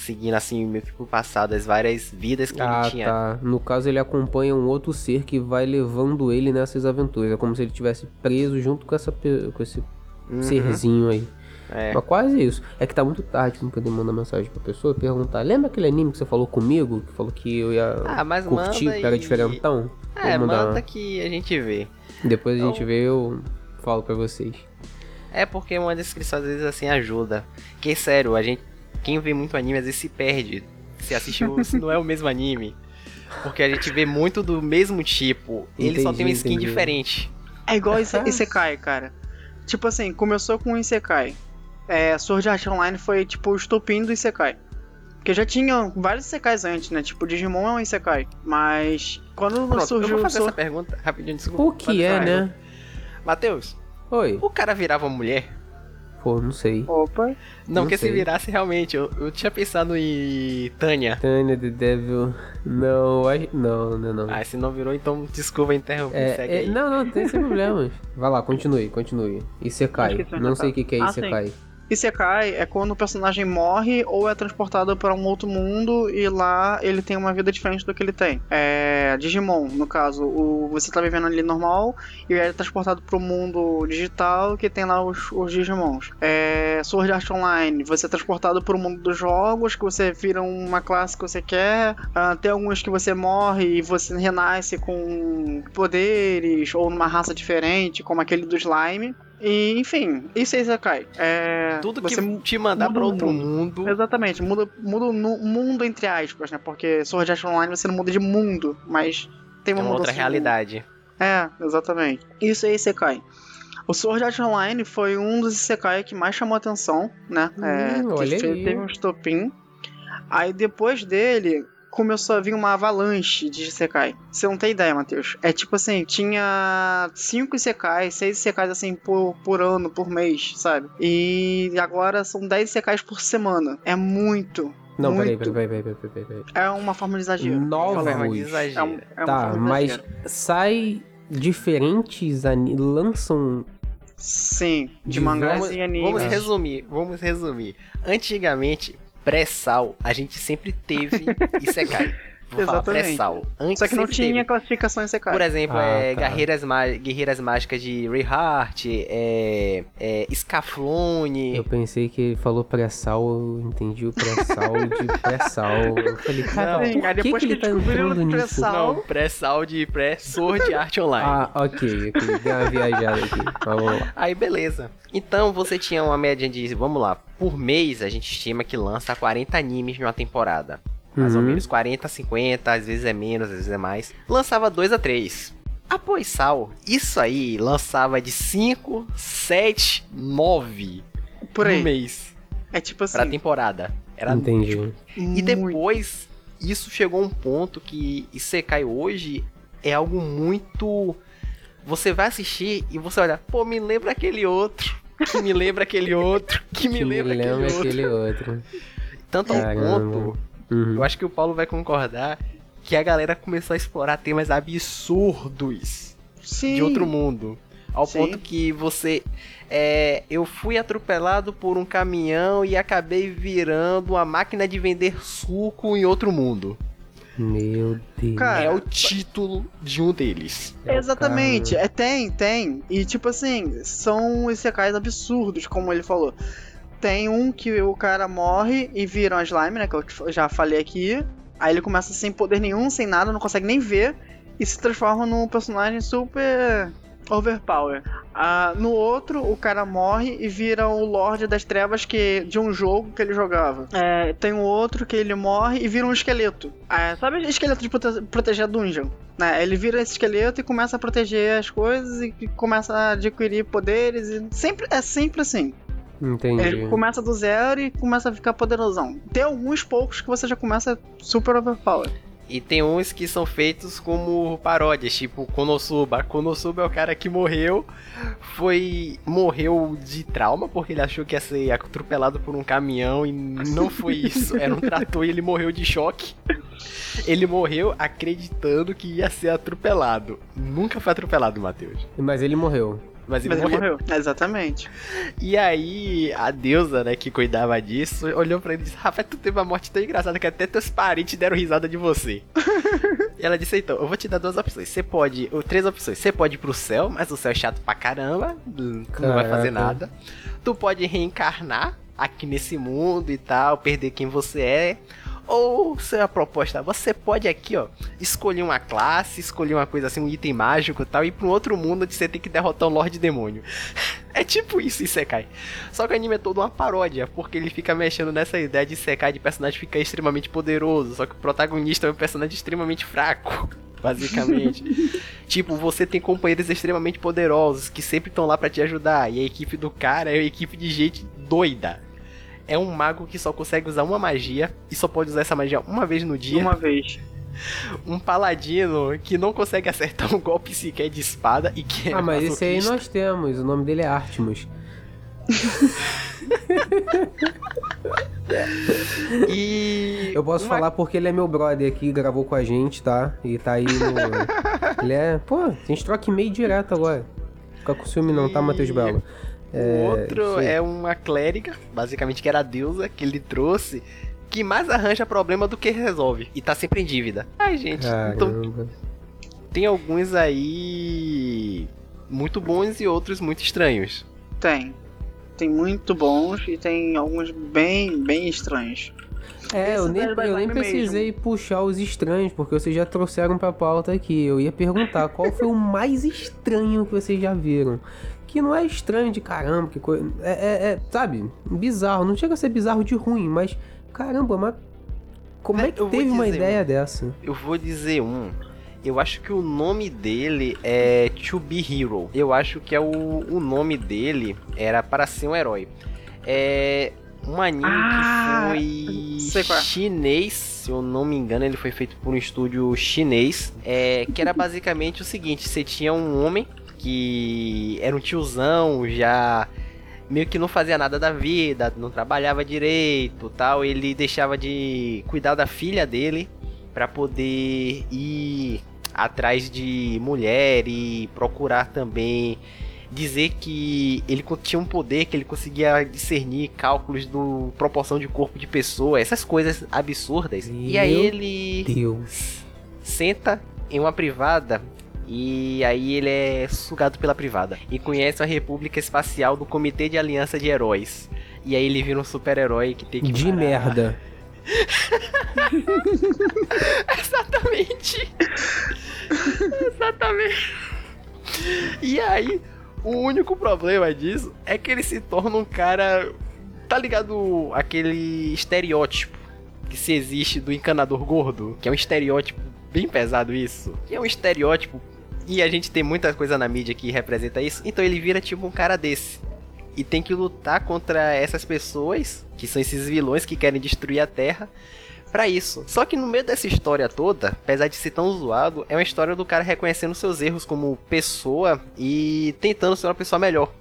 seguindo assim meio que por passado as várias vidas que ah, ele tinha. Tá. No caso, ele acompanha um outro ser que vai levando ele nessas aventuras. É como se ele tivesse preso junto com, essa, com esse Uhum. serzinho aí. É. Mas quase isso. É que tá muito tarde não poder mandar mensagem pra pessoa e perguntar. Lembra aquele anime que você falou comigo? Que falou que eu ia Ah, mas curtir, manda que era e- diferentão? É, mandar- manda que a gente vê. Depois a gente Então- vê eu falo pra vocês. É porque uma descrição às vezes assim ajuda. Que sério, a gente. Quem vê muito anime às vezes se perde. Se assistiu, se não é o mesmo anime. Porque a gente vê muito do mesmo tipo. Ele só Entendi, tem uma skin entendi. diferente. É igual esse Isekai, cara. Tipo assim, começou com o Isekai. É, Sword Art Online foi tipo o estopim do Isekai. Porque já tinha vários Isekais antes, né? Tipo, Digimon é um Isekai. Mas quando Pronto, eu surgiu vou o fazer essa pergunta rapidinho, desculpa. O que é, né? Matheus, Oi. o cara virava mulher? Pô, não sei. Opa, Não, Não porque se sei. virasse realmente, eu, eu tinha pensado em Tânia. Tânia the Devil. Não, acho- não, não, não. Ah, se não virou, então desculpa interromper, É, segue é, aí. não, não, tem sem problemas. Vai lá, continue, continue. Isekai. Que isso Não sei o tá. que, que é Ah, Isekai. Isekai é quando o personagem morre ou é transportado para um outro mundo e lá ele tem uma vida diferente do que ele tem. É Digimon, no caso, o, você tá vivendo ali normal e é transportado para o mundo digital que tem lá os, os Digimons. É Sword Art Online, você é transportado para o mundo dos jogos que você vira uma classe que você quer. Ah, tem alguns que você morre e você renasce com poderes ou numa raça diferente, como aquele do Slime. E, enfim, isso é Isekai. É, Tudo que te mandar o outro mundo. mundo. Exatamente, muda, muda o mundo entre aspas, né? Porque Sword Art Online você não muda de mundo, mas tem É uma, uma outra realidade. É, exatamente. Isso é Isekai. O Sword Art Online foi um dos Isekai que mais chamou atenção, né? é, Hum, que olha aí. teve um estopim. Aí depois dele começou a vir uma avalanche de Isekai. Você não tem ideia, Matheus. É tipo assim, tinha cinco Isekais, seis Isekais assim por, por ano, por mês, sabe? E agora são 10 Isekais por semana. É muito. Não, peraí, peraí, peraí, peraí, peraí, peraí. É uma forma de exagero. Novos. Forma de É, exagero. um, é uma Tá, forma de mas exagero. sai diferentes ani... lançam Sim, de mangás Vamos, e animes. vamos resumir, vamos resumir. Antigamente, pré-sal, a gente sempre teve Isekai. Vou falar Exatamente. pré-sal. Antes Só que não tinha teve. classificação Isekai. Por exemplo, Ah, é, tá. guerreiras, guerreiras mágicas de Reinhardt, é, é, Scaflone. Eu pensei que ele falou pré-sal, eu entendi o pré-sal de pré-sal. Eu falei, cara, Não. por Aí que, depois que ele tá entrando nisso? pré-sal- Não, pré-sal de pré-sword art online. Ah, ok, ok. Deu uma viajada aqui. Vamos lá. Aí beleza. Então você tinha uma média de, vamos lá, por mês a gente estima que lança 40 animes numa temporada. Mais ou Uhum. menos 40, 50, às vezes é menos, às vezes é mais. Lançava 2 a 3. Após Sal, isso aí lançava de 5, 7, 9. Por aí. mês. É tipo assim. Pra temporada. Era Entendi. E muito- depois, isso chegou a um ponto que Isekai hoje é algo muito. Você vai assistir e você olha, pô, me lembra aquele outro, que me lembra aquele outro, que me Que lembra, aquele outro. aquele outro. Tanto ao Caramba. ponto, Uhum. eu acho que o Paulo vai concordar, que a galera começou a explorar temas absurdos Sim. de outro mundo. Ao Sim. ponto que você. É, eu fui atropelado por um caminhão e acabei virando uma máquina de vender suco em outro mundo. Meu Deus. Cara, é o título de um deles. É Exatamente, cara. é, tem, tem. E tipo assim, são isekais absurdos, como ele falou. Tem um que o cara morre e vira um slime, né? Que eu já falei aqui. Aí ele começa sem poder nenhum, sem nada, não consegue nem ver. E se transforma num personagem super overpower. Ah, no outro, o cara morre e vira o Lorde das Trevas que, de um jogo que ele jogava. É, tem um outro que ele morre e vira um esqueleto. Ah, sabe esqueleto de prote- proteger dungeon? né? Ele vira esse esqueleto e começa a proteger as coisas e começa a adquirir poderes. E sempre, é sempre assim. Entendi. Ele começa do zero e começa a ficar poderosão. Tem alguns poucos que você já começa super overpower. E tem uns que são feitos como paródias, tipo Konosuba. Konosuba é o cara que morreu, foi. morreu de trauma, porque ele achou que ia ser atropelado por um caminhão e não foi isso. Era um trator e ele morreu de choque. Ele morreu acreditando que ia ser atropelado. Nunca foi atropelado, Matheus. Mas ele morreu. Mas ele Mas ele morreu. morreu. Exatamente. E aí, a deusa, né, que cuidava disso, olhou pra ele e disse: Rapaz, tu teve uma morte tão engraçada que até teus parentes deram risada de você. e ela disse: Então, eu vou te dar duas opções. Você pode, ou três opções. Você pode ir pro céu, mas o céu é chato pra caramba, não vai fazer nada. Tu pode reencarnar aqui nesse mundo e tal, perder quem você é. Ou se a proposta, você pode aqui, ó, escolher uma classe, escolher uma coisa assim, um item mágico e tal, e ir pra um outro mundo onde você tem que derrotar um Lorde Demônio. É tipo isso, Isekai. Só que o anime é todo uma paródia, porque ele fica mexendo nessa ideia de Isekai de personagem ficar extremamente poderoso, só que o protagonista é um personagem extremamente fraco, basicamente. tipo, você tem companheiros extremamente poderosos que sempre estão lá pra te ajudar, e a equipe do cara é uma equipe de gente doida. É um mago que só consegue usar uma magia e só pode usar essa magia uma vez no dia Uma vez. um paladino que não consegue acertar um golpe sequer de espada e que é Ah, mas esse aí nós temos. O nome dele é Artemus. E Eu posso uma- falar porque ele é meu brother aqui, gravou com a gente, tá? E tá aí no. ele é. Pô, a gente troca e-mail direto agora. Fica com ciúme não, tá, Matheus Belo? O outro isso aí. é uma clériga, basicamente que era a deusa que ele trouxe, que mais arranja problema do que resolve. E tá sempre em dívida. Ai, gente, então tem alguns aí muito bons e outros muito estranhos. Tem. Tem muito bons e tem alguns bem, bem estranhos. É, eu nem, eu nem lá mesmo. precisei puxar os estranhos, porque vocês já trouxeram pra pauta aqui. Eu ia perguntar qual foi o mais estranho que vocês já viram. Que não é estranho de caramba, que coisa. É, é- é, sabe, bizarro. Não chega a ser bizarro de ruim, mas caramba, mas. Como é que Eu vou teve uma ideia dessa? Eu vou dizer um. Eu acho que o nome dele é To Be Hero. Eu acho que é o, o nome dele era para ser um herói. É um anime Ah, que foi qual é. chinês, se eu não me engano, ele foi feito por um estúdio chinês. É, que era basicamente o seguinte: você tinha um homem que era um tiozão, já meio que não fazia nada da vida, não trabalhava direito, tal. Ele deixava de cuidar da filha dele para poder ir atrás de mulher e procurar também dizer que ele tinha um poder que ele conseguia discernir cálculos do proporção de corpo de pessoa, essas coisas absurdas. e aí Meu ele Deus. senta em uma privada e aí ele é sugado pela privada e conhece a República Espacial do Comitê de Aliança de Heróis. E aí ele vira um super-herói que tem que De parar. merda. Exatamente. Exatamente. E aí, o único problema disso é que ele se torna um cara. Tá ligado aquele estereótipo que se existe do encanador gordo? Que é um estereótipo bem pesado isso. Que é um estereótipo. E a gente tem muita coisa na mídia que representa isso. Então ele vira tipo um cara desse. e tem que lutar contra essas pessoas, que são esses vilões que querem destruir a Terra, para isso. Só que no meio dessa história toda, apesar de ser tão zoado, é uma história do cara reconhecendo seus erros como pessoa e tentando ser uma pessoa melhor.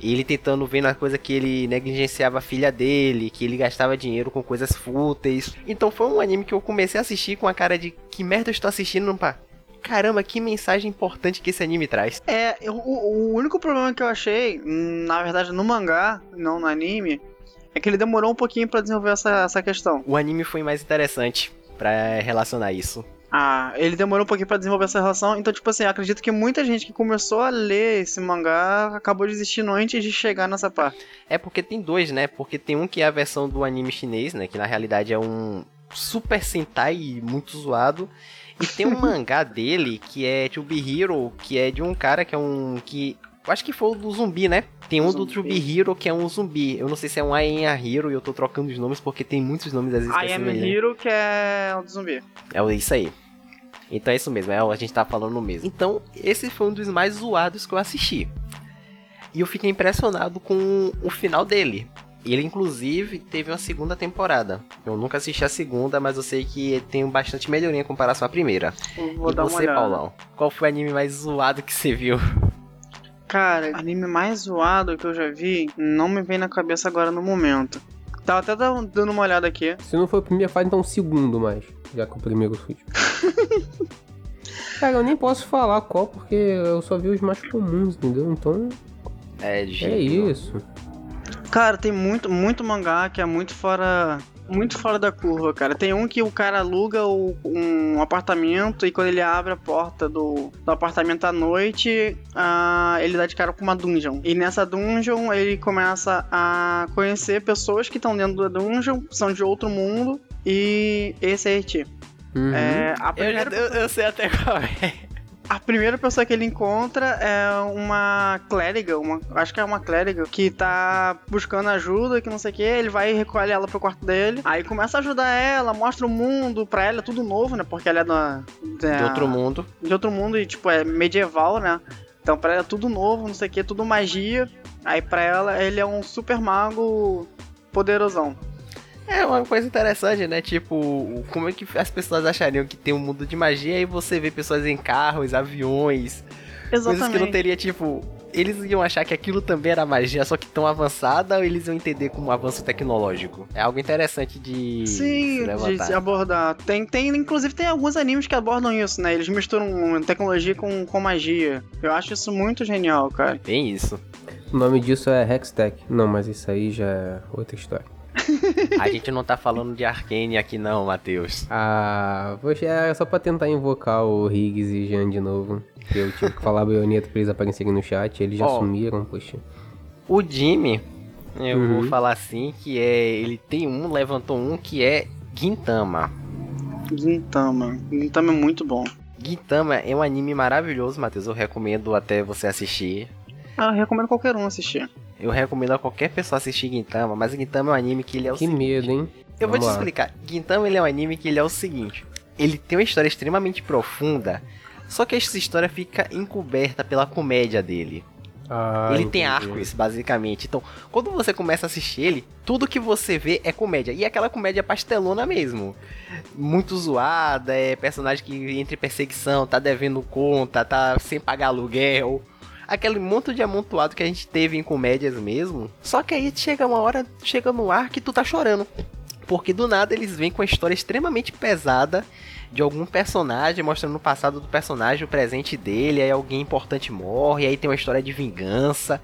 Ele tentando ver na coisa que ele negligenciava a filha dele, que ele gastava dinheiro com coisas fúteis. Então foi um anime que eu comecei a assistir com a cara de que merda eu estou assistindo, pá. Caramba, que mensagem importante que esse anime traz. É, eu- o, o único problema que eu achei, na verdade, no mangá, não no anime, é que ele demorou um pouquinho pra desenvolver essa, essa questão. O anime foi mais interessante pra relacionar isso. Ah, ele demorou um pouquinho pra desenvolver essa relação, então, tipo assim, acredito que muita gente que começou a ler esse mangá acabou desistindo antes de chegar nessa parte. É porque tem dois, né? Porque tem um que é a versão do anime chinês, né? Que na realidade é um Super Sentai muito zoado. E tem um mangá dele que é To Be Hero, que é de um cara que é um. que. Eu acho que foi o do zumbi, né? Tem um do Zumbi. To Be Hero que é um zumbi. Eu não sei se é um I Am Hero e eu tô trocando os nomes porque tem muitos nomes às vezes. I Am. Hero, que é o do zumbi. É isso aí. Então é isso mesmo, é a gente tá falando mesmo. Então, esse foi um dos mais zoados que eu assisti. E eu fiquei impressionado com o final dele. Ele, inclusive, teve uma segunda temporada. Eu nunca assisti a segunda, mas eu sei que tem bastante melhoria em comparação à primeira. Vou e dar uma você, olhada. Paulão? Qual foi o anime mais zoado que você viu? Cara, anime mais zoado que eu já vi, não me vem na cabeça agora no momento. Tava até dando uma olhada aqui. Se não foi o primeiro, faz então o segundo mais. Já que o primeiro foi. Cara, eu nem posso falar qual, porque eu só vi os mais comuns, entendeu? Então, É, é gênio. isso. Cara, tem muito, muito mangá que é muito fora. Muito fora da curva, cara. Tem um que o cara aluga o- um apartamento e quando ele abre a porta do, do apartamento à noite, ah, ele dá de cara com uma dungeon. E nessa dungeon ele começa a conhecer pessoas que estão dentro da dungeon, são de outro mundo. E esse é Eti. Uhum. É, a Eu, primeira eu, eu sei até qual é. A primeira pessoa que ele encontra é uma clériga, uma, acho que é uma clériga, que tá buscando ajuda, que não sei o que, ele vai e recolhe ela pro quarto dele, aí começa a ajudar ela, mostra o mundo pra ela, é tudo novo, né, porque ela é da, da- De outro mundo. de outro mundo e, tipo, é medieval, né, então pra ela é tudo novo, não sei o que, tudo magia, aí pra ela ele é um super mago poderosão. É uma coisa interessante, né? Tipo, como é que as pessoas achariam que tem um mundo de magia e você vê pessoas em carros, aviões, coisas que não Exatamente. teria, tipo. Eles iam achar que aquilo também era magia, só que tão avançada, ou eles iam entender como um avanço tecnológico? É algo interessante de se Sim, de se abordar. Tem, tem, inclusive tem alguns animes que abordam isso, né? Eles misturam tecnologia com, com magia. Eu acho isso muito genial, cara. Bem isso. O nome disso é Hextech. Não, mas isso aí já é outra história. A gente não tá falando de Arcane aqui não, Matheus. Ah, poxa, é só pra tentar invocar o Higgs e Jean de novo. Que eu tive que falar baioneta pra eles aparecerem no chat, eles já Ó. sumiram, poxa. O Jimmy, eu Uhum. vou falar assim, que é. Ele tem um, levantou um que é Gintama. Gintama. Gintama é muito bom. Gintama é um anime maravilhoso, Matheus. Eu recomendo até você assistir. Ah, eu recomendo qualquer um assistir. Eu recomendo a qualquer pessoa assistir Gintama, mas Gintama é um anime que ele é o Que seguinte. medo, hein? Eu vou te Vamos lá. explicar. Gintama ele é um anime que ele é o seguinte. Ele tem uma história extremamente profunda, só que essa história fica encoberta pela comédia dele. Ah, ele tem entendi. arcos, basicamente. Então, quando você começa a assistir ele, tudo que você vê é comédia. E é aquela comédia pastelona mesmo. Muito zoada, é personagem que entre perseguição, tá devendo conta, tá sem pagar aluguel. Aquele monte de amontoado que a gente teve em comédias mesmo. Só que aí chega uma hora, chega no ar que tu tá chorando. Porque do nada eles vêm com a história extremamente pesada de algum personagem, mostrando o passado do personagem, o presente dele, aí alguém importante morre, aí tem uma história de vingança.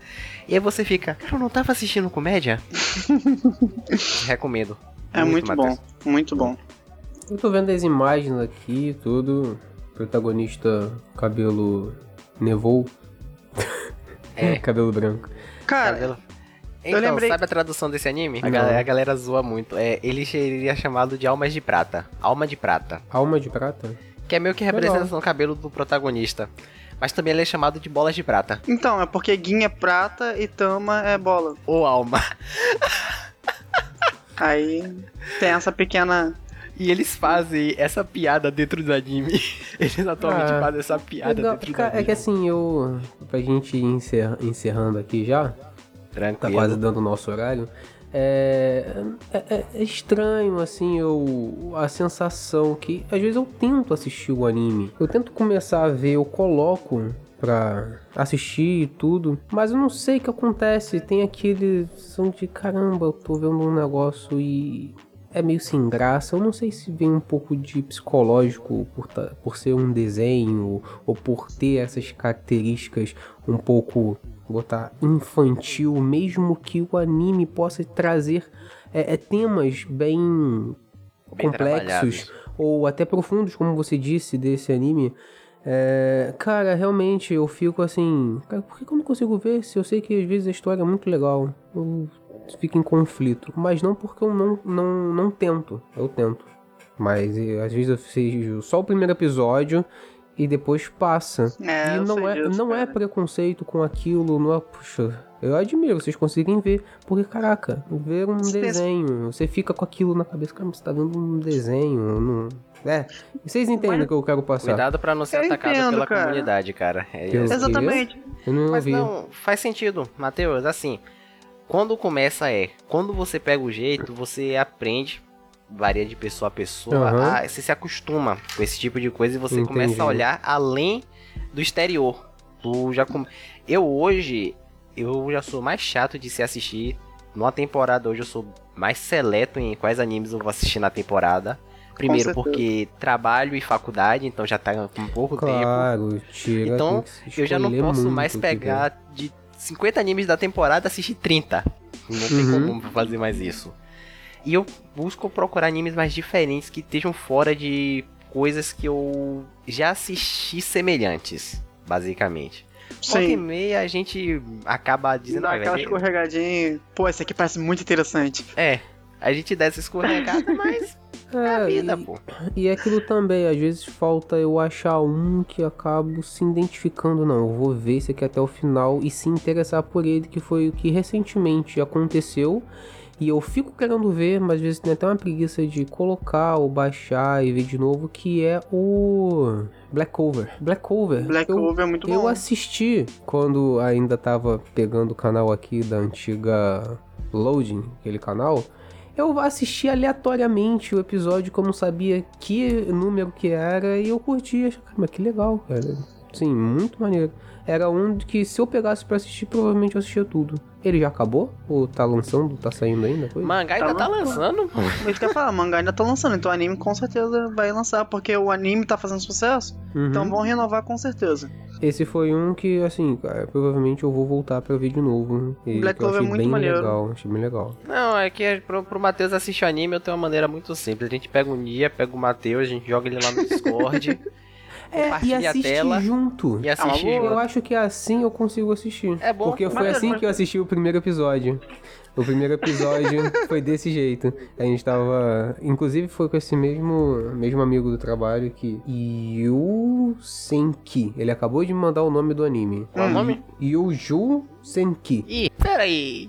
E aí você fica, cara, eu não tava assistindo comédia? Recomendo. É muito, Matheus. bom. Muito bom. Eu tô vendo as imagens aqui, tudo. Protagonista, cabelo nevou. É. cabelo branco. Cara, Cabelo- Então, lembrei- sabe a tradução desse anime? A galera, a galera zoa muito. É, ele seria chamado de Almas de Prata. Alma de Prata. Alma de prata? Que é meio que representação do cabelo do protagonista. Mas também ele é chamado de Bolas de Prata. então, é porque Gin é prata e Tama é bola. Ou Alma. Aí tem essa pequena. E eles fazem essa piada dentro do anime. Eles atualmente Ah, fazem essa piada dentro do cara, anime. é que assim, eu. Pra gente ir encer- encerrando aqui já. tá Tranquilo. quase dando o nosso horário. É, é, é estranho, assim, eu, a sensação que às vezes eu tento assistir o anime. Eu tento começar a ver, eu coloco pra assistir e tudo, mas eu não sei o que acontece. Tem aquele som de caramba, eu tô vendo um negócio e é meio sem graça. Eu não sei se vem um pouco de psicológico por, por ser um desenho ou por ter essas características um pouco botar infantil, mesmo que o anime possa trazer é, é, temas bem, Bem complexos ou até profundos, como você disse desse anime. É, cara, realmente eu fico assim, cara, por que que eu não consigo ver se eu sei que às vezes a história é muito legal? Eu fico em conflito, mas não porque eu não, não, não tento, eu tento. Mas eh, às vezes eu vejo só o primeiro episódio e depois passa. É, e eu não é, disso, não é preconceito com aquilo, não é. Puxa, eu admiro, vocês conseguem ver. Porque, caraca, ver um Você pensa- desenho, você fica com aquilo na cabeça, cara, você tá vendo um desenho. Não... É, vocês entendem Mas- o que eu quero passar. Cuidado pra não ser Eu atacado entendo, pela cara. comunidade, cara. É, é- Exatamente. Eu não Mas ouvi. não, faz sentido, Matheus. Assim, quando começa é, quando você pega o jeito, você aprende, varia de pessoa a pessoa, Aham. a- você se acostuma com esse tipo de coisa e você Entendi. começa a olhar além do exterior. Tu já. Eu hoje, eu já sou mais chato de se assistir. Numa temporada hoje eu sou mais seleto em quais animes eu vou assistir na temporada. Primeiro porque trabalho e faculdade, então já tá com pouco tempo. Claro, tira. Então, Eu já não posso mais pegar de 50 animes da temporada assistir 30. Não tem Uhum. como fazer mais isso. E eu busco procurar animes mais diferentes que estejam fora de coisas que eu já assisti semelhantes, basicamente. Volta e Sim. meia a gente acaba dizendo, Dá ah, aquela velho, escorregadinha. Pô, esse aqui parece muito interessante. é, a gente dá essa escorregada, mas é a É, vida, e- pô. E é aquilo também, às vezes falta eu achar um que acabo se identificando, não, eu vou ver esse aqui até o final e se interessar por ele, que foi o que recentemente aconteceu. E eu fico querendo ver, mas às vezes tem até uma preguiça de colocar ou baixar e ver de novo, que é o Black Cover. Black Cover. Black eu, Clover é muito eu bom. assisti quando ainda tava pegando o canal aqui da antiga Loading, aquele canal. Eu assisti aleatoriamente o episódio não sabia que número que era e eu curti. Achei, Caramba, que legal, cara. Sim, muito maneiro. Era um que se eu pegasse pra assistir, provavelmente eu assistia tudo. Ele já acabou? Ou tá lançando? Tá saindo ainda? Coisa? Mangá ainda Tá tá lançando. Mas quer falar, o mangá ainda tá lançando, então o anime com certeza vai lançar, porque o anime tá fazendo sucesso, Uhum. então vão renovar com certeza. Esse foi um que, assim, cara, provavelmente eu vou voltar pra ver de novo. E Black Clover é achei muito bem maneiro. legal, achei bem legal. Não, é que pro, pro Matheus assistir o anime eu tenho uma maneira muito simples. A gente pega um dia, pega o Matheus, a gente joga ele lá no Discord É, e Compartilha a tela. junto. e assiste boa. Eu junto. acho que assim eu consigo assistir. É bom. Porque foi Mas- assim mas- que eu assisti o primeiro episódio. O primeiro episódio foi desse jeito. A gente tava. Inclusive foi com esse mesmo, mesmo amigo do trabalho que. Yu Senki. Ele acabou de me mandar o nome do anime. Qual é o nome? Yuju Senki. Ih, peraí.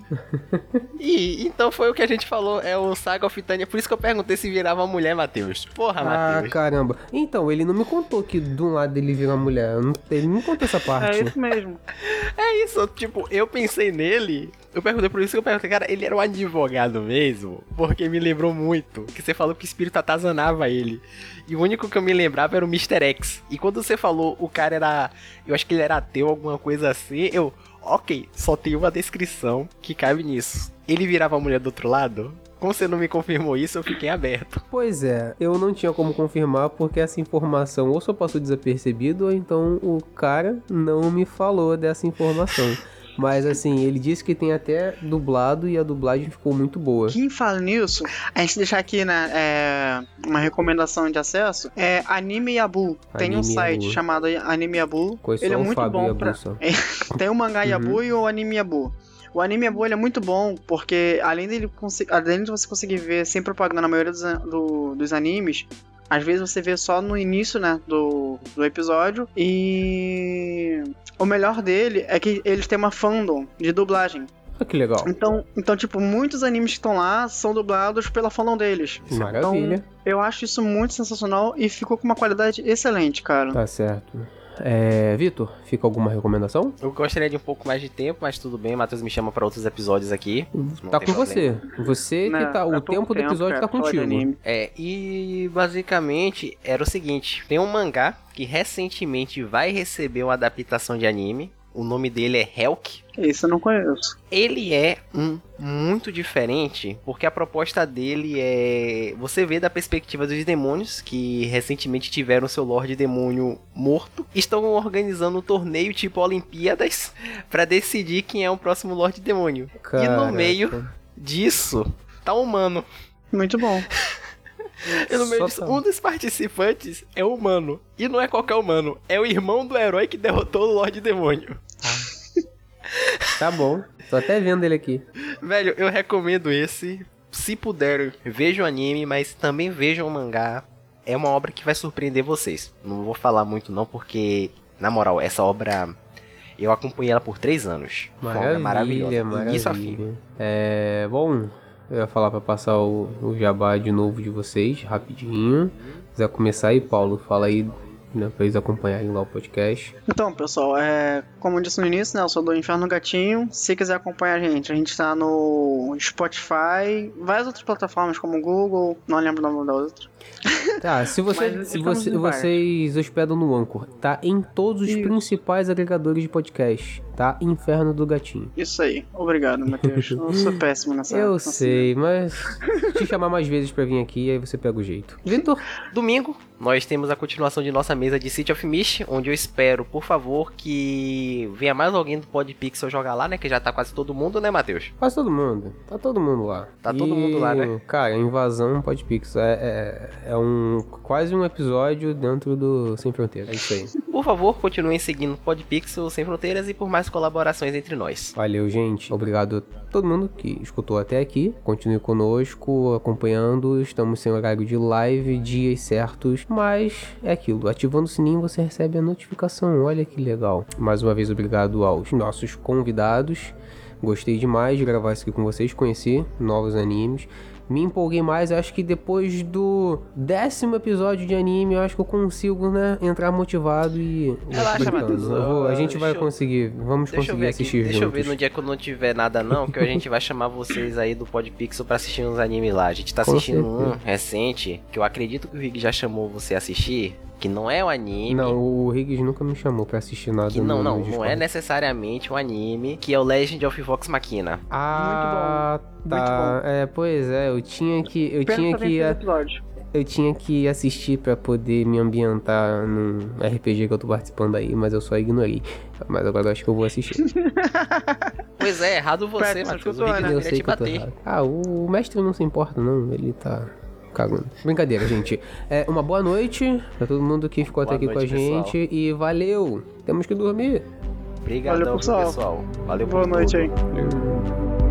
Ih, então foi o que a gente falou, é o Saga of Tanya. Por isso que eu perguntei se virava mulher, Matheus. Porra, Ah, Matheus. caramba. Então, ele não me contou que de um lado ele vira mulher. Ele não me contou essa parte. É isso mesmo. É isso, tipo, eu pensei nele. Eu perguntei por isso que eu perguntei, cara, ele era um advogado mesmo? Porque me lembrou muito. Que você falou que o espírito atazanava ele. E o único que eu me lembrava era o Mr. X. E quando você falou o cara era. Eu acho que ele era ateu, alguma coisa assim, eu. Ok, só tem uma descrição que cabe nisso. Ele virava a mulher do outro lado? Como você não me confirmou isso, eu fiquei aberto. Pois é, eu não tinha como confirmar porque essa informação ou só passou desapercebido ou então o cara não me falou dessa informação. Mas assim, ele disse que tem até dublado e a dublagem ficou muito boa. Quem fala nisso, a gente deixar aqui né, é, uma recomendação de acesso, é Anime Yabu. Tem um Anime site Yabu. chamado Anime Yabu. Conheço Ele é muito Fábio bom a pra... Bussa. Tem o mangá Uhum. Yabu e o anime Yabu. O anime Yabu ele é muito bom porque além dele além de você conseguir ver sem propaganda na maioria dos, do- dos animes, às vezes você vê só no início, né, do, do episódio e o melhor dele é que eles têm uma fandom de dublagem. Ah, que legal. Então, então tipo, muitos animes que estão lá são dublados pela fandom deles. Maravilha. Eu acho isso muito sensacional e ficou com uma qualidade excelente, cara. Tá certo. É, Vitor, fica alguma recomendação? Eu gostaria de um pouco mais de tempo, mas tudo bem, Matheus me chama pra outros episódios aqui. Não tá com problema. você. Você que Não, tá. é O tempo do episódio cara, tá contigo. É, e basicamente era o seguinte: tem um mangá que recentemente vai receber uma adaptação de anime. O nome dele é Helk. Esse eu não conheço. Ele é um muito diferente, porque a proposta dele é você vê da perspectiva dos demônios que recentemente tiveram seu Lorde Demônio morto, estão organizando um torneio tipo Olimpíadas pra decidir quem é o próximo Lorde Demônio. E Caraca. no meio disso tá um humano. Muito bom. E no meio disso, tá- um dos participantes é humano. E não é qualquer humano, é o irmão do herói que derrotou o Lorde Demônio. Tá bom. Tô até vendo ele aqui. Velho, eu recomendo esse. Se puder, vejam o anime, mas também vejam o mangá. É uma obra que vai surpreender vocês. Não vou falar muito não, porque, na moral, essa obra... Eu acompanhei ela por três anos. Maravilha, maravilhosa. Início a fim. maravilha. É, bom, eu ia falar pra passar o, o jabá de novo de vocês, rapidinho. Se quiser começar aí, Paulo, fala aí, né, pra eles acompanharem lá o podcast. Então, pessoal, é, como eu disse no início, né, eu sou do Inferno Gatinho. Se quiser acompanhar a gente, a gente tá no Spotify, várias outras plataformas como o Google, não lembro o nome da outra. Tá, se, você, se você, vocês hospedam no Anchor, tá em todos os Isso. principais agregadores de podcast, tá? Inferno do Gatinho. Isso aí. Obrigado, Matheus. Eu sou péssimo nessa Eu nessa- sei, mas te chamar mais vezes pra vir aqui, aí você pega o jeito. Vitor, Domingo, nós temos a continuação de nossa mesa de City of Mist, onde eu espero, por favor, que venha mais alguém do Podpixel jogar lá, né? Que já tá quase todo mundo, né, Matheus? quase todo mundo. Tá todo mundo lá. Tá todo mundo lá, né? Cara, invasão Podpix é, é, é um quase um episódio dentro do Sem Fronteiras. É isso aí. Por favor, continuem seguindo o Podpixel Sem Fronteiras e por mais colaborações entre nós. Valeu, gente. Obrigado a todo mundo que escutou até aqui. Continue conosco, acompanhando. Estamos sem horário de live, dias certos. Mas é aquilo. Ativando o sininho você recebe a notificação. Olha que legal. Mais uma vez, obrigado aos nossos convidados. Gostei demais de gravar isso aqui com vocês, conhecer novos animes. Me empolguei mais, eu acho que depois do décimo episódio de anime, eu acho que eu consigo, né, entrar motivado e. Relaxa, brincando. Matheus, A gente deixa vai eu- conseguir, vamos Deixa conseguir ver aqui, assistir deixa eu ver no dia que eu não tiver nada não, que a gente vai chamar vocês aí do Podpixel pra assistir uns animes lá. A gente tá assistindo um recente, que eu acredito que o Rig já chamou você a assistir, que não é um anime. Não, o Riggs nunca me chamou pra assistir nada. Que não, não, não Discord. é necessariamente um anime, que é o Legend of Vox Machina. Ah, Muito tá. É, pois é, eu tinha que eu Pensa tinha que episódio. eu tinha que assistir pra poder me ambientar num RPG que eu tô participando aí, mas eu só ignorei. Mas agora eu acho que eu vou assistir. Pois é, errado você, Matheus. O né? eu deveria sei que eu tô errado. Ah, o mestre não se importa não, ele tá cagando. Brincadeira, gente. É uma boa noite pra todo mundo que ficou Boa até aqui noite, com a gente e valeu. Temos que dormir. Obrigadão, Valeu, pessoal. pessoal. Valeu Boa por noite tudo. aí. Valeu.